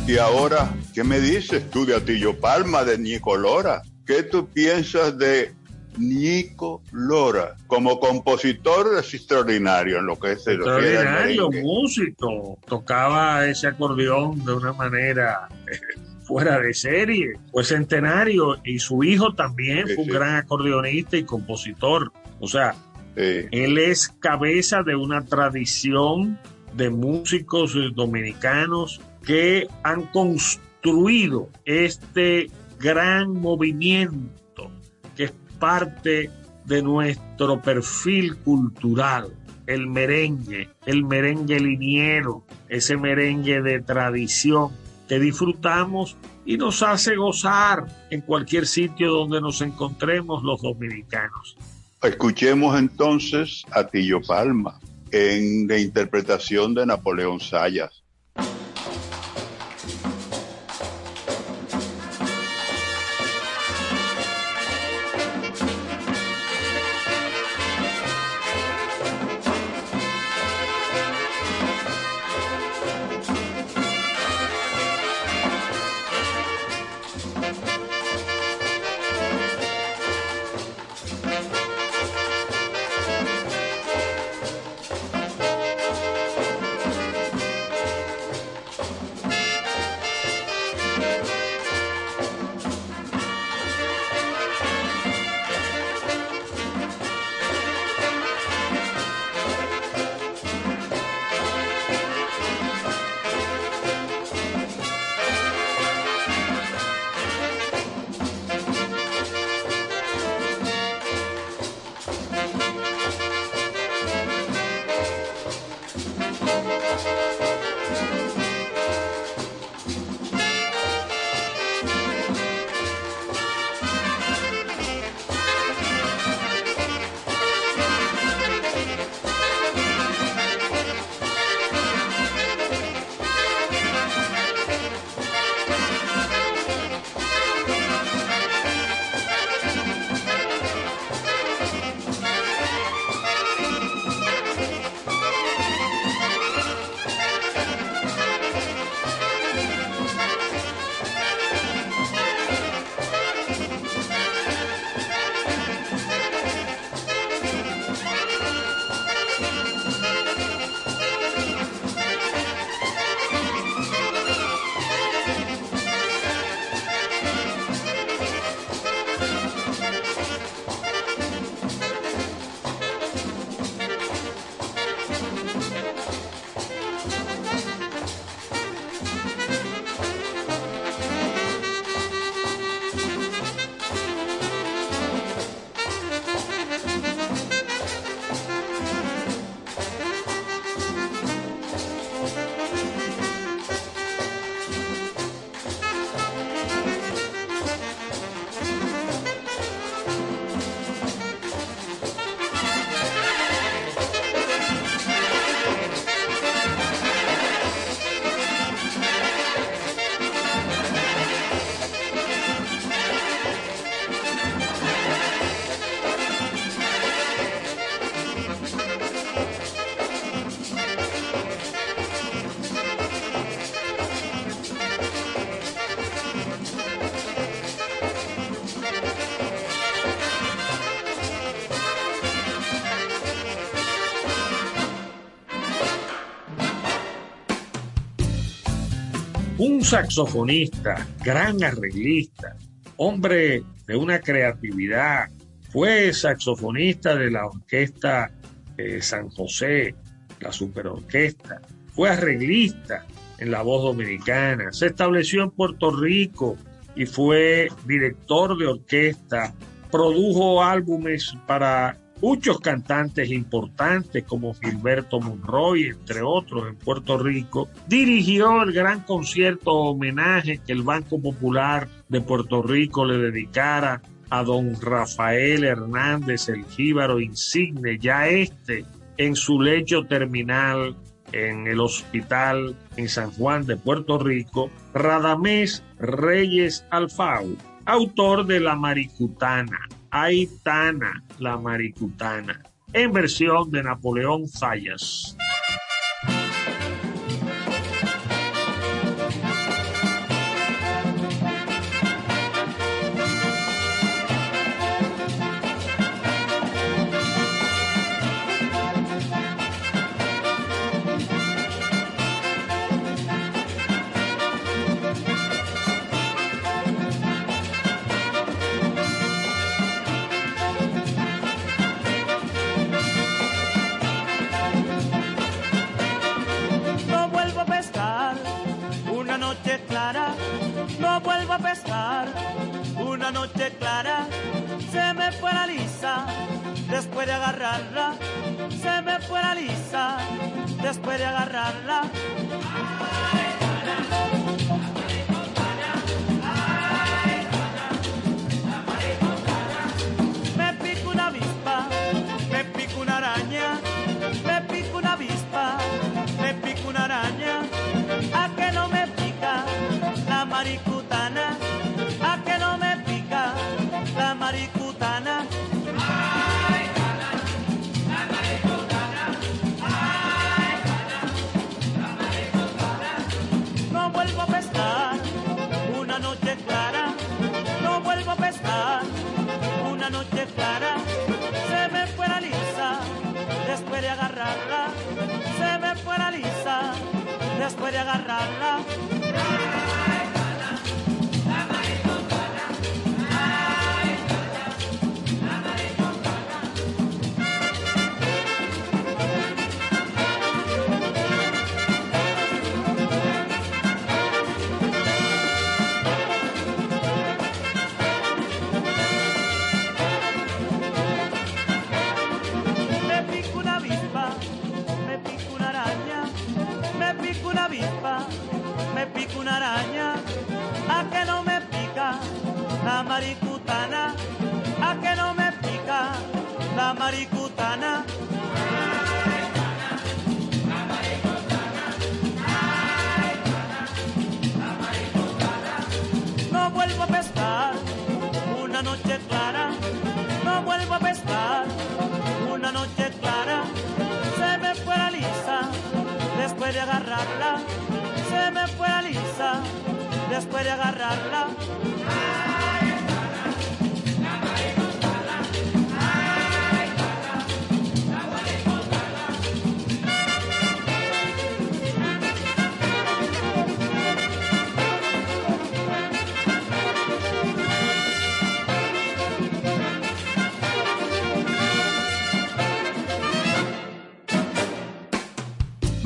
Y ahora, ¿qué me dices tú de Atillo Palma, de Nico Lora? ¿Qué tú piensas de Nico Lora? Como compositor es extraordinario en lo que refiere al Extraordinario músico. Tocaba ese acordeón de una manera fuera de serie. Fue centenario y su hijo también Sí, fue un sí. gran acordeonista y compositor. O sea, Él es cabeza de una tradición de músicos eh, dominicanos que han construido este gran movimiento que es parte de nuestro perfil cultural. El merengue, el merengue liniero, ese merengue de tradición que disfrutamos y nos hace gozar en cualquier sitio donde nos encontremos los dominicanos. Escuchemos entonces a Tillo Palma en la interpretación de Napoleón Sayas. Saxofonista, gran arreglista, hombre de una creatividad, fue saxofonista de la orquesta eh, San José, la superorquesta, fue arreglista en la voz dominicana, se estableció en Puerto Rico y fue director de orquesta, produjo álbumes para muchos cantantes importantes como Gilberto Monroy, entre otros, en Puerto Rico. Dirigió el gran concierto homenaje que el Banco Popular de Puerto Rico le dedicara a don Rafael Hernández, el jíbaro insigne, ya este en su lecho terminal en el hospital en San Juan de Puerto Rico, Radamés Reyes Alfau, autor de La Maricutana, Aitana, La Maricutana, en versión de Napoleón Fallas. Después de agarrarla, se me fue la lisa, después de agarrarla. Después de agarrarla. Maricutana, a que no me pica la maricutana. No vuelvo a pescar una noche clara, no vuelvo a pescar una noche clara. Se me fue la lisa después de agarrarla, se me fue la lisa después de agarrarla.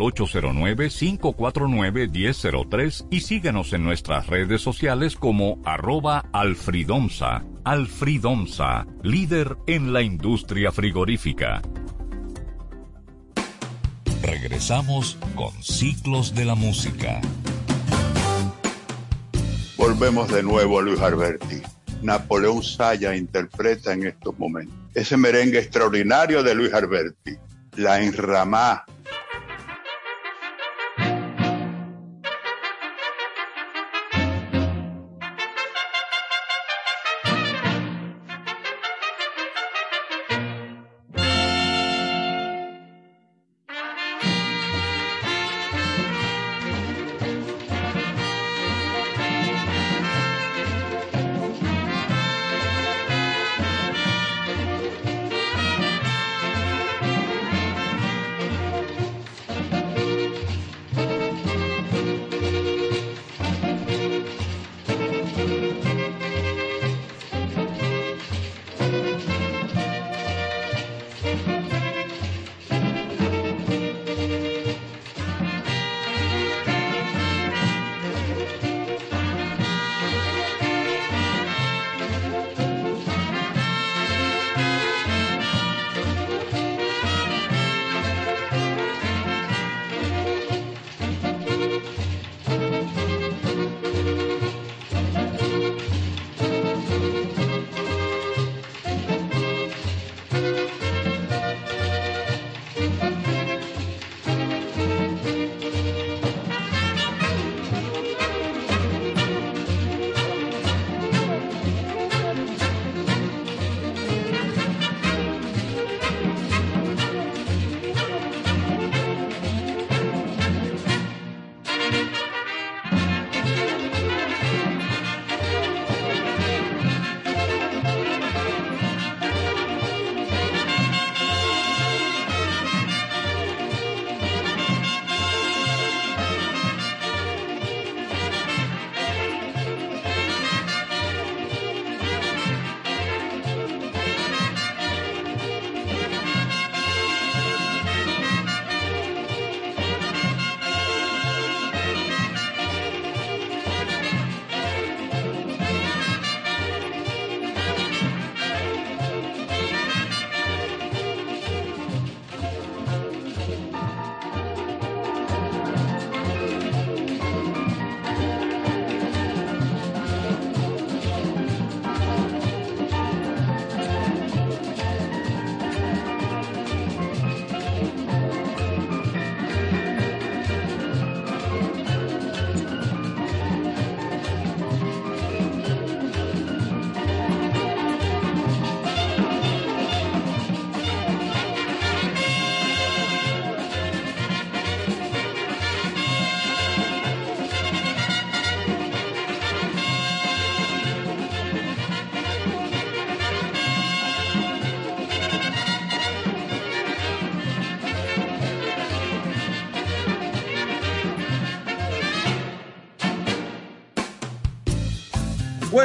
809-549-1003 y síguenos en nuestras redes sociales como arroba alfridomsa. Alfridomsa, líder en la industria frigorífica. Regresamos con Ciclos de la Música. Volvemos de nuevo a Luis Alberti. Napoleón Saya interpreta en estos momentos ese merengue extraordinario de Luis Alberti, La Enramá,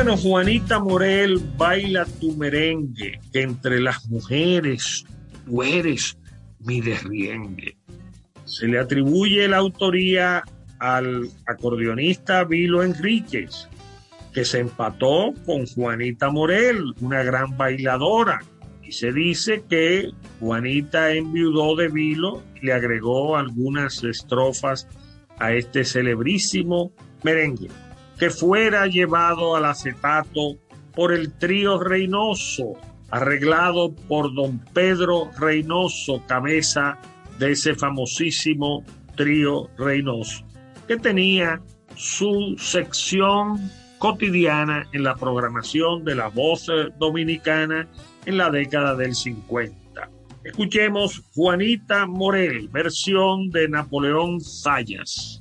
Bueno, Juanita Morel baila tu merengue, entre las mujeres tú eres mi derriengue. Se le atribuye la autoría al acordeonista Vilo Enríquez, que se empató con Juanita Morel, una gran bailadora. Y se dice que Juanita enviudó de Vilo y le agregó algunas estrofas a este celebrísimo merengue que fuera llevado al acetato por el trío Reynoso, arreglado por don Pedro Reynoso, cabeza de ese famosísimo trío Reynoso, que tenía su sección cotidiana en la programación de la voz dominicana en la década del 50. Escuchemos Juanita Morel, versión de Napoleón Sayas.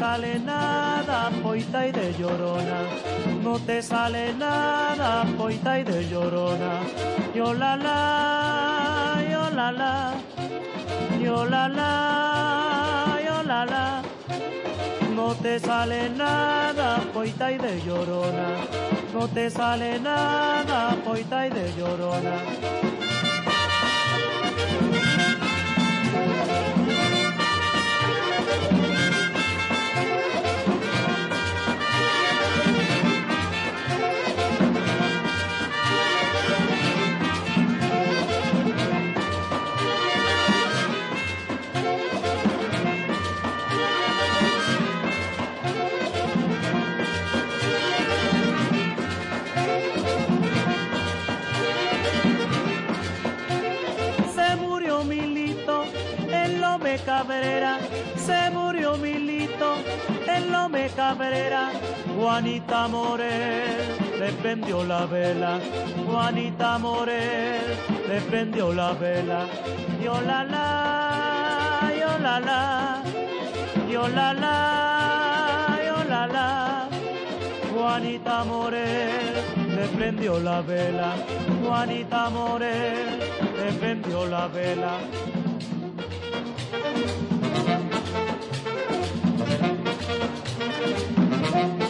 Sale nada, poita y de llorona, no te sale nada, poita y de llorona. Yo la la, yo la la, yo la la no te sale nada, poita y de llorona, no te sale nada, poita y de llorona. Se murió Milito en Lome Cabrera, Juanita Morel le prendió la vela, Juanita Morel le prendió la vela, yo la la, yo la la, yo la la, yo la la, Juanita Morel le prendió la vela, Juanita Morel le prendió la vela. Thank you.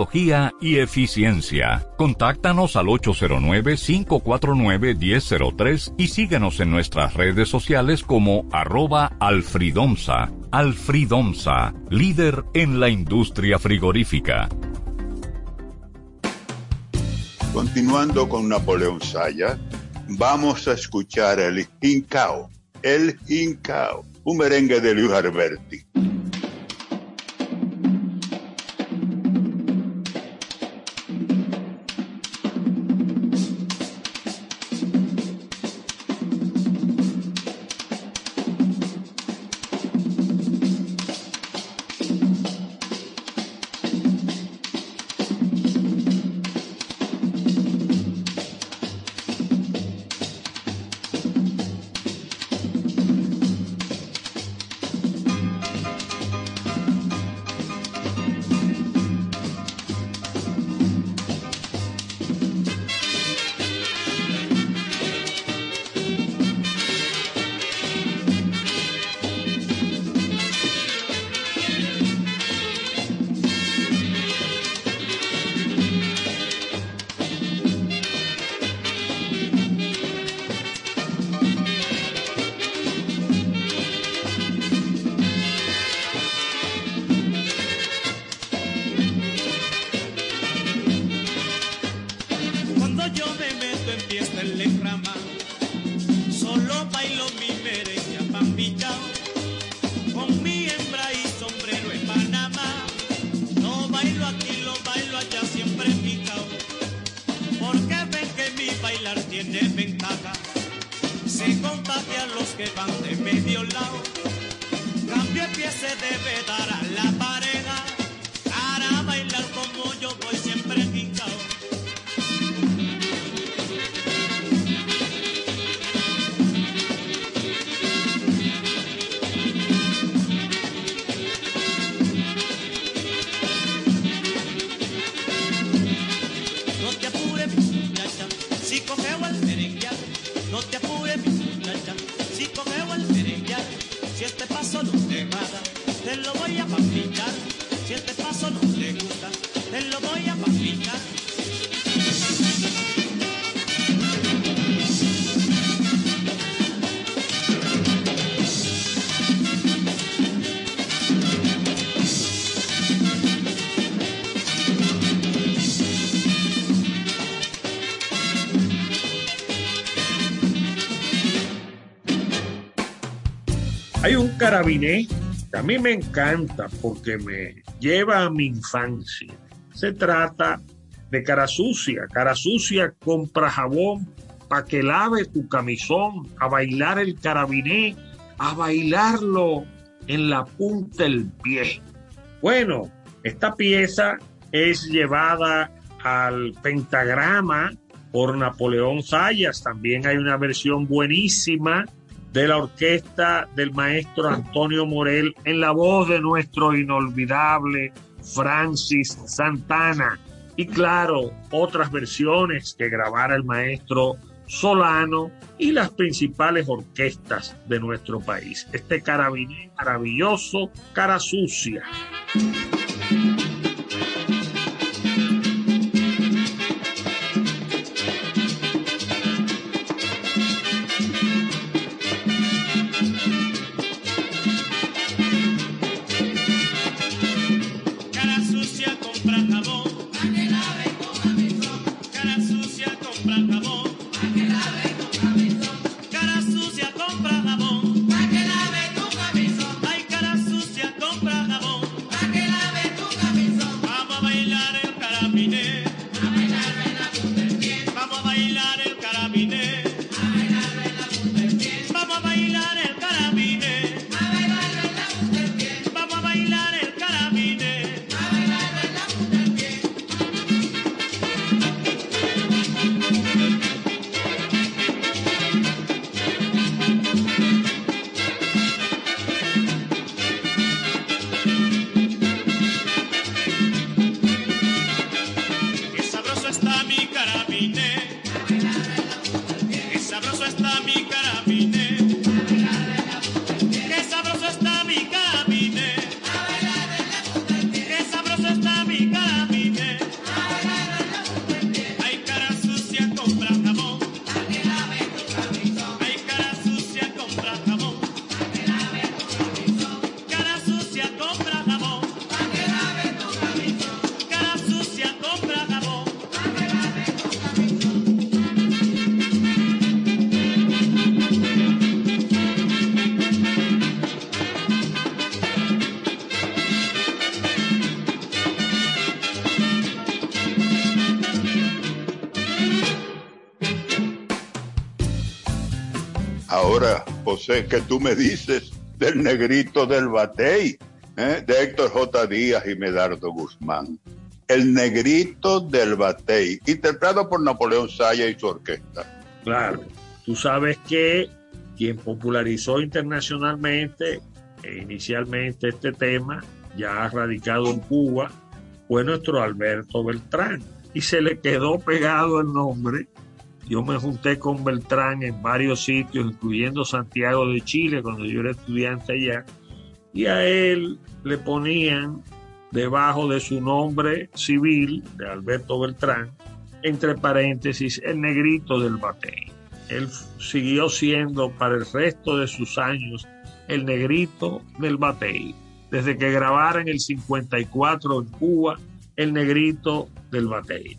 y eficiencia. Contáctanos al 809-549-1003 y síguenos en nuestras redes sociales como arroba alfridomsa. Alfridomsa, líder en la industria frigorífica. Continuando con Napoleón Saya, vamos a escuchar el Hincao, el Hincao, un merengue de Luis Alberti. Carabiné que a mí me encanta porque me lleva a mi infancia. Se trata de cara sucia. Cara sucia compra jabón para que lave tu camisón, a bailar el carabiné, a bailarlo en la punta del pie. Bueno, esta pieza es llevada al pentagrama por Napoleón Sayas. También hay una versión buenísima de la orquesta del maestro Antonio Morel en la voz de nuestro inolvidable Francis Santana. Y claro, otras versiones que grabara el maestro Solano y las principales orquestas de nuestro país. Este carabiné maravilloso, cara sucia. Que tú me dices del negrito del batey, ¿eh? de Héctor J. Díaz y Medardo Guzmán. El negrito del batey, interpretado por Napoleón Saya y su orquesta. Claro, tú sabes que quien popularizó internacionalmente e inicialmente este tema, ya radicado en Cuba, fue nuestro Alberto Beltrán. Y se le quedó pegado el nombre. Yo me junté con Beltrán en varios sitios, incluyendo Santiago de Chile, cuando yo era estudiante allá. Y a él le ponían debajo de su nombre civil, de Alberto Beltrán, entre paréntesis, el negrito del batey. Él siguió siendo para el resto de sus años el negrito del batey. Desde que grabara en el 54 en Cuba, el negrito del batey.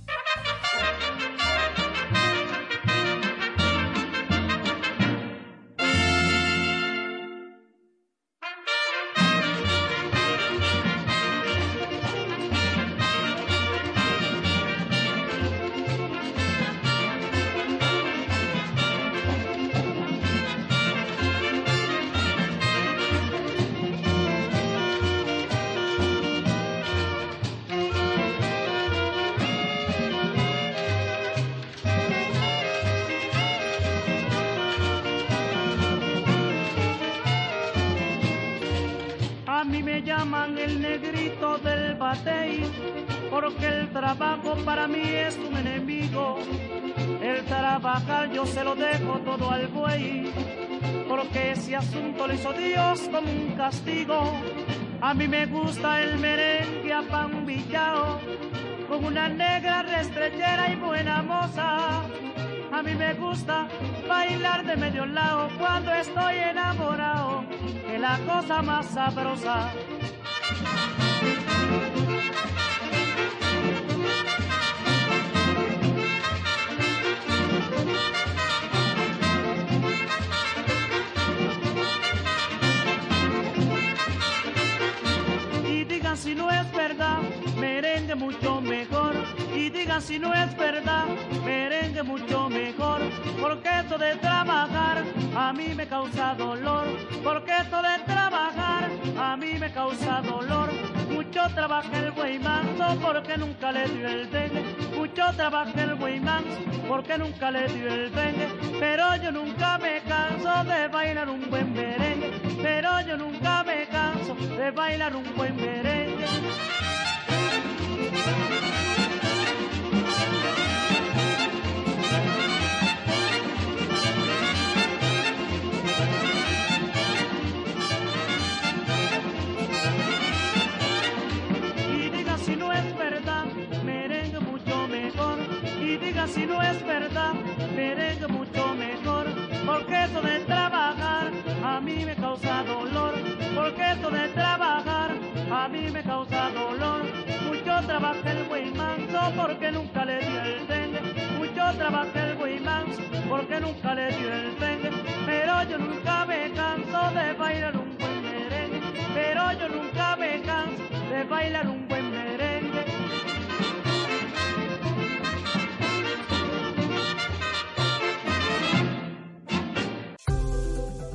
Con una negra restrechera y buena moza. A mí me gusta bailar de medio lado cuando estoy enamorado, que la cosa más sabrosa. y digan si no es merengue mucho mejor. Y digan si no es verdad, merengue mucho mejor. Porque esto de trabajar a mí me causa dolor. Porque esto de trabajar a mí me causa dolor. Mucho trabaja el güey manso porque nunca le dio el dengue. Mucho trabaja el güey manso porque nunca le dio el dengue. Pero yo nunca me canso de bailar un buen merengue. Pero yo nunca me canso de bailar un buen merengue. Y diga si no es verdad, merengue mucho mejor. Y diga si no es verdad, merengue mucho mejor. Porque eso de trabajar a mí me causa dolor. Porque eso de trabajar a mí me causa dolor. Mucho trabaja el manso porque nunca le dio el dengue. Mucho trabaja el manso porque nunca le dio el dengue. Pero yo nunca me canso de bailar un buen merengue. Pero yo nunca me canso de bailar un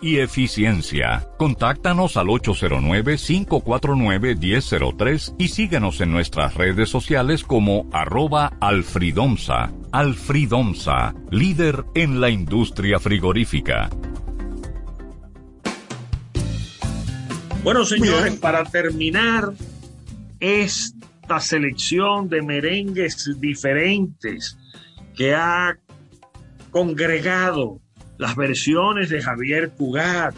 y eficiencia. Contáctanos al 809-549-1003 y síguenos en nuestras redes sociales como arroba alfridomsa. Alfridomsa, líder en la industria frigorífica. Bueno, señores, para terminar esta selección de merengues diferentes que ha congregado las versiones de Javier Cugat,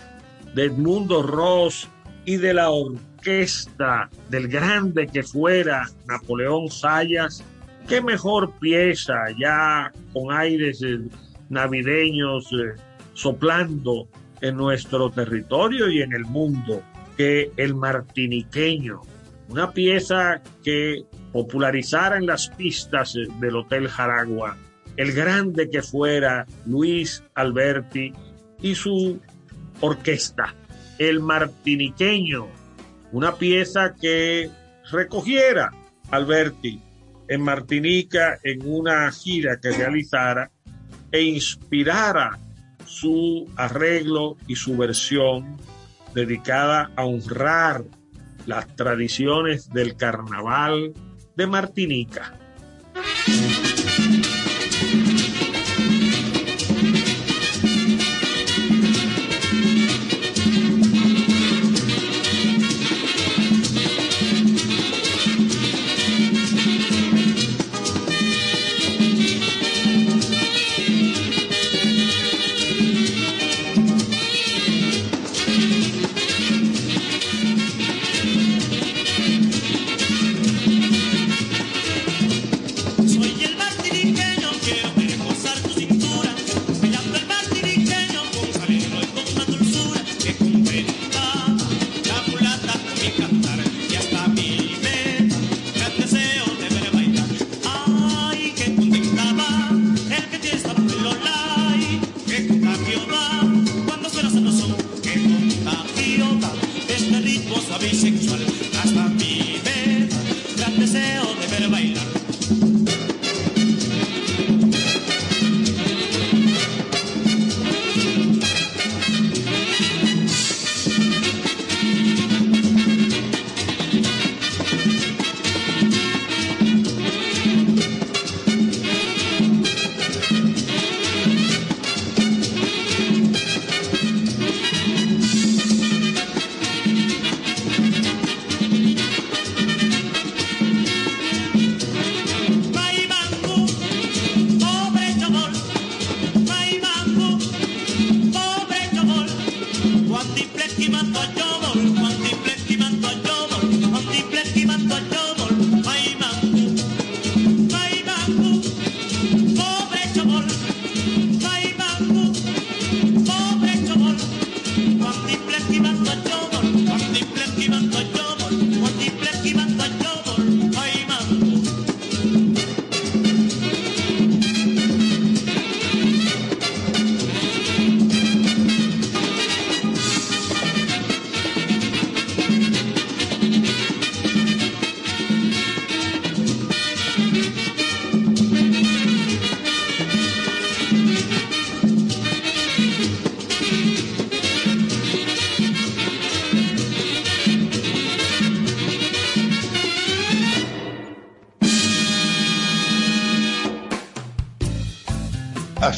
de Edmundo Ross y de la orquesta del grande que fuera Napoleón Sayas, qué mejor pieza ya con aires eh, navideños eh, soplando en nuestro territorio y en el mundo que el martiniqueño, una pieza que popularizara en las pistas eh, del Hotel Jaragua el grande que fuera Luis Alberti y su orquesta, el martiniqueño, una pieza que recogiera Alberti en Martinica en una gira que realizara e inspirara su arreglo y su versión dedicada a honrar las tradiciones del carnaval de Martinica.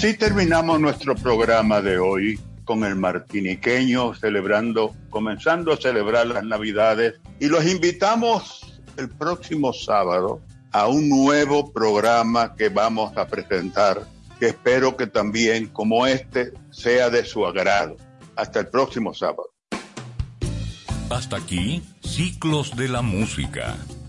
Así terminamos nuestro programa de hoy con el martiniqueño celebrando, comenzando a celebrar las Navidades y los invitamos el próximo sábado a un nuevo programa que vamos a presentar, que espero que también como este sea de su agrado. Hasta el próximo sábado. Hasta aquí, Ciclos de la Música.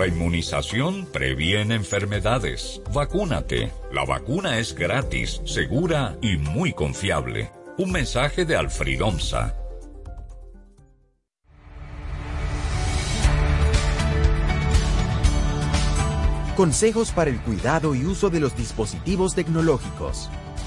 La inmunización previene enfermedades. Vacúnate. La vacuna es gratis, segura y muy confiable. Un mensaje de Alfred Omsa. Consejos para el cuidado y uso de los dispositivos tecnológicos.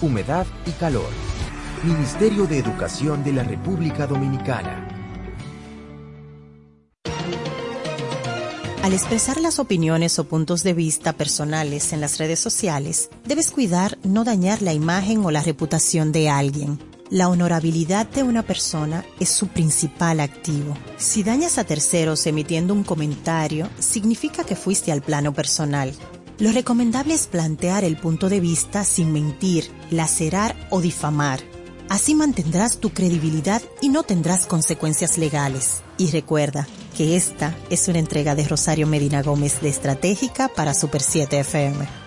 humedad y calor. Ministerio de Educación de la República Dominicana. Al expresar las opiniones o puntos de vista personales en las redes sociales, debes cuidar no dañar la imagen o la reputación de alguien. La honorabilidad de una persona es su principal activo. Si dañas a terceros emitiendo un comentario, significa que fuiste al plano personal. Lo recomendable es plantear el punto de vista sin mentir, lacerar o difamar. Así mantendrás tu credibilidad y no tendrás consecuencias legales. Y recuerda que esta es una entrega de Rosario Medina Gómez de Estratégica para Super 7 FM.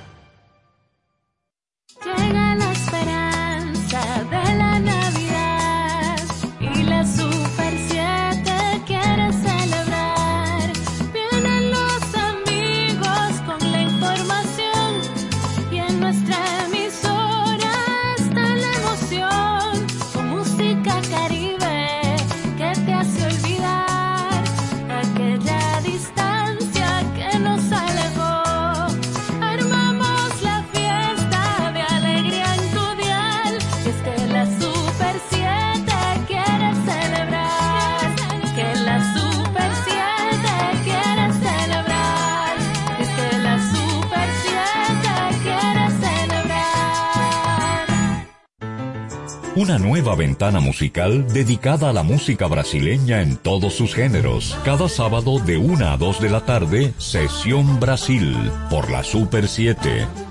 Una nueva ventana musical dedicada a la música brasileña en todos sus géneros. Cada sábado de 1 a 2 de la tarde, Sesión Brasil, por la Super 7.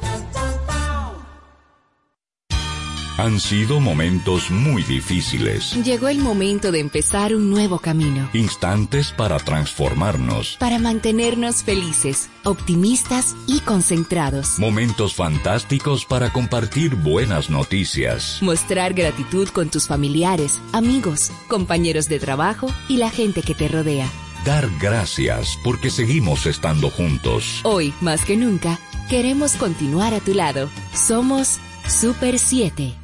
Han sido momentos muy difíciles, Llegó el momento de empezar un nuevo camino. instantes para transformarnos, Para mantenernos felices, optimistas y concentrados. momentos fantásticos para compartir buenas noticias. Mostrar gratitud con tus familiares, amigos, compañeros de trabajo y la gente que te rodea. Dar gracias porque seguimos estando juntos. Hoy, más que nunca, queremos continuar a tu lado. Somos Super 7.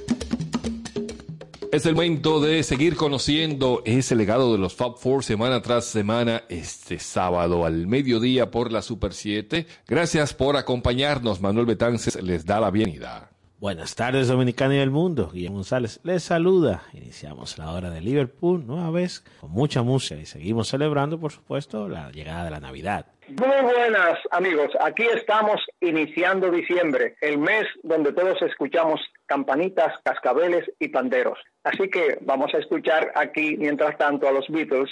Es el momento de seguir conociendo ese legado de los Fab Four semana tras semana, este sábado al mediodía por la Super 7. Gracias por acompañarnos. Manuel Betances les da la bienvenida. Buenas tardes, Dominicana y del mundo. Guillermo González les saluda. Iniciamos la hora de Liverpool nueva vez con mucha música y seguimos celebrando, por supuesto, la llegada de la Navidad. Muy buenas amigos, aquí estamos iniciando diciembre, el mes donde todos escuchamos campanitas, cascabeles y panderos. Así que vamos a escuchar aquí, mientras tanto, a los Beatles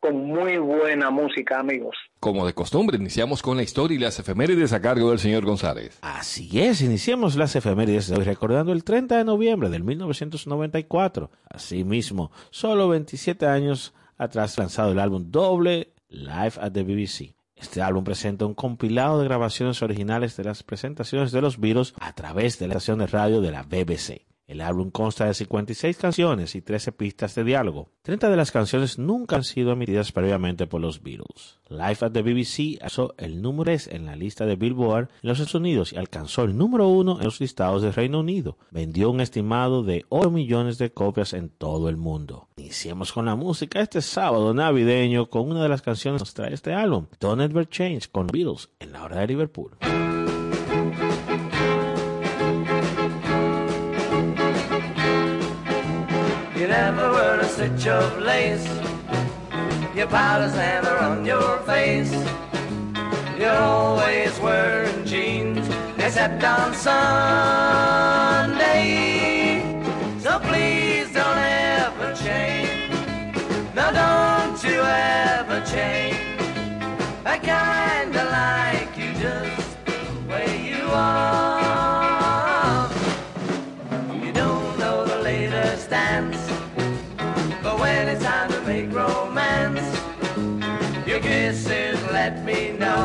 con muy buena música, amigos. Como de costumbre, iniciamos con la historia y las efemérides a cargo del señor González. Así es, iniciamos las efemérides de hoy recordando el 30 de noviembre del 1994. Asimismo, solo 27 años atrás lanzado el álbum doble Live at the BBC. Este álbum presenta un compilado de grabaciones originales de las presentaciones de los Beatles a través de la estación de radio de la BBC. El álbum consta de 56 canciones y 13 pistas de diálogo. 30 de las canciones nunca han sido emitidas previamente por los Beatles. Live at the BBC alcanzó el número 3 en la lista de Billboard en los Estados Unidos y alcanzó el número 1 en los listados del Reino Unido. Vendió un estimado de 8 millones de copias en todo el mundo. Iniciemos con la música este sábado navideño con una de las canciones que nos trae este álbum, Don't Ever Change, con Beatles en la hora de Liverpool. Never wear a stitch of lace. Your powder's never on your face. You're always wearing jeans, except on Sunday. So please don't ever change. No, don't you ever change. I kinda let me know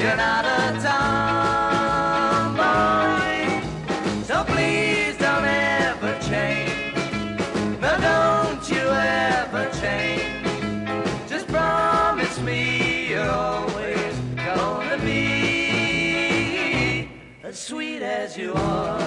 you're not a tomboy. So please don't ever change. No, don't you ever change. Just promise me you're always gonna be as sweet as you are.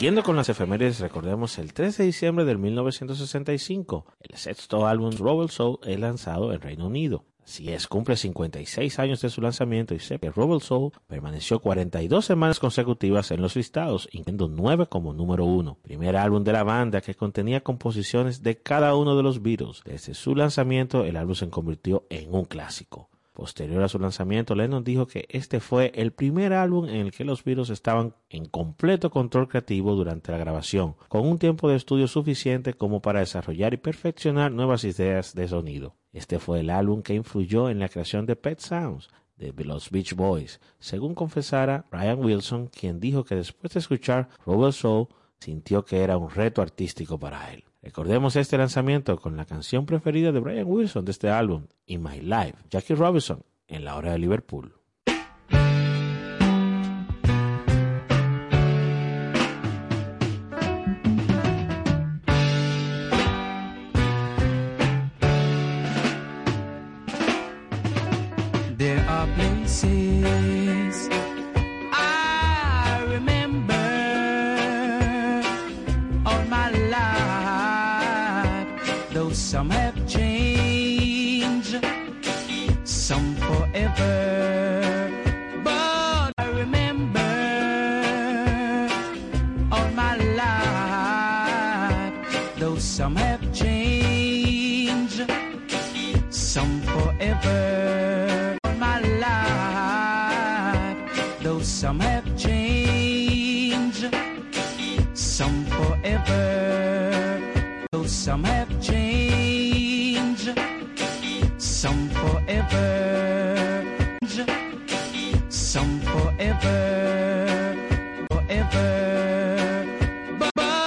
Siguiendo con las efemérides, recordemos el 13 de diciembre del 1965, el sexto álbum Rebel Soul es lanzado en Reino Unido. Así es, cumple 56 años de su lanzamiento y sé que Soul permaneció 42 semanas consecutivas en los listados, incluyendo 9 como número 1. Primer álbum de la banda que contenía composiciones de cada uno de los Beatles. Desde su lanzamiento, el álbum se convirtió en un clásico. Posterior a su lanzamiento, Lennon dijo que este fue el primer álbum en el que los Beatles estaban en completo control creativo durante la grabación, con un tiempo de estudio suficiente como para desarrollar y perfeccionar nuevas ideas de sonido. Este fue el álbum que influyó en la creación de Pet Sounds de los Beach Boys, según confesara Brian Wilson, quien dijo que después de escuchar Robert Soul sintió que era un reto artístico para él. Recordemos este lanzamiento con la canción preferida de Brian Wilson de este álbum, In My Life, Jackie Robinson, en la hora de Liverpool. Some have changed, some forever on my life though some have changed some forever though some have changed some forever. forever, forever.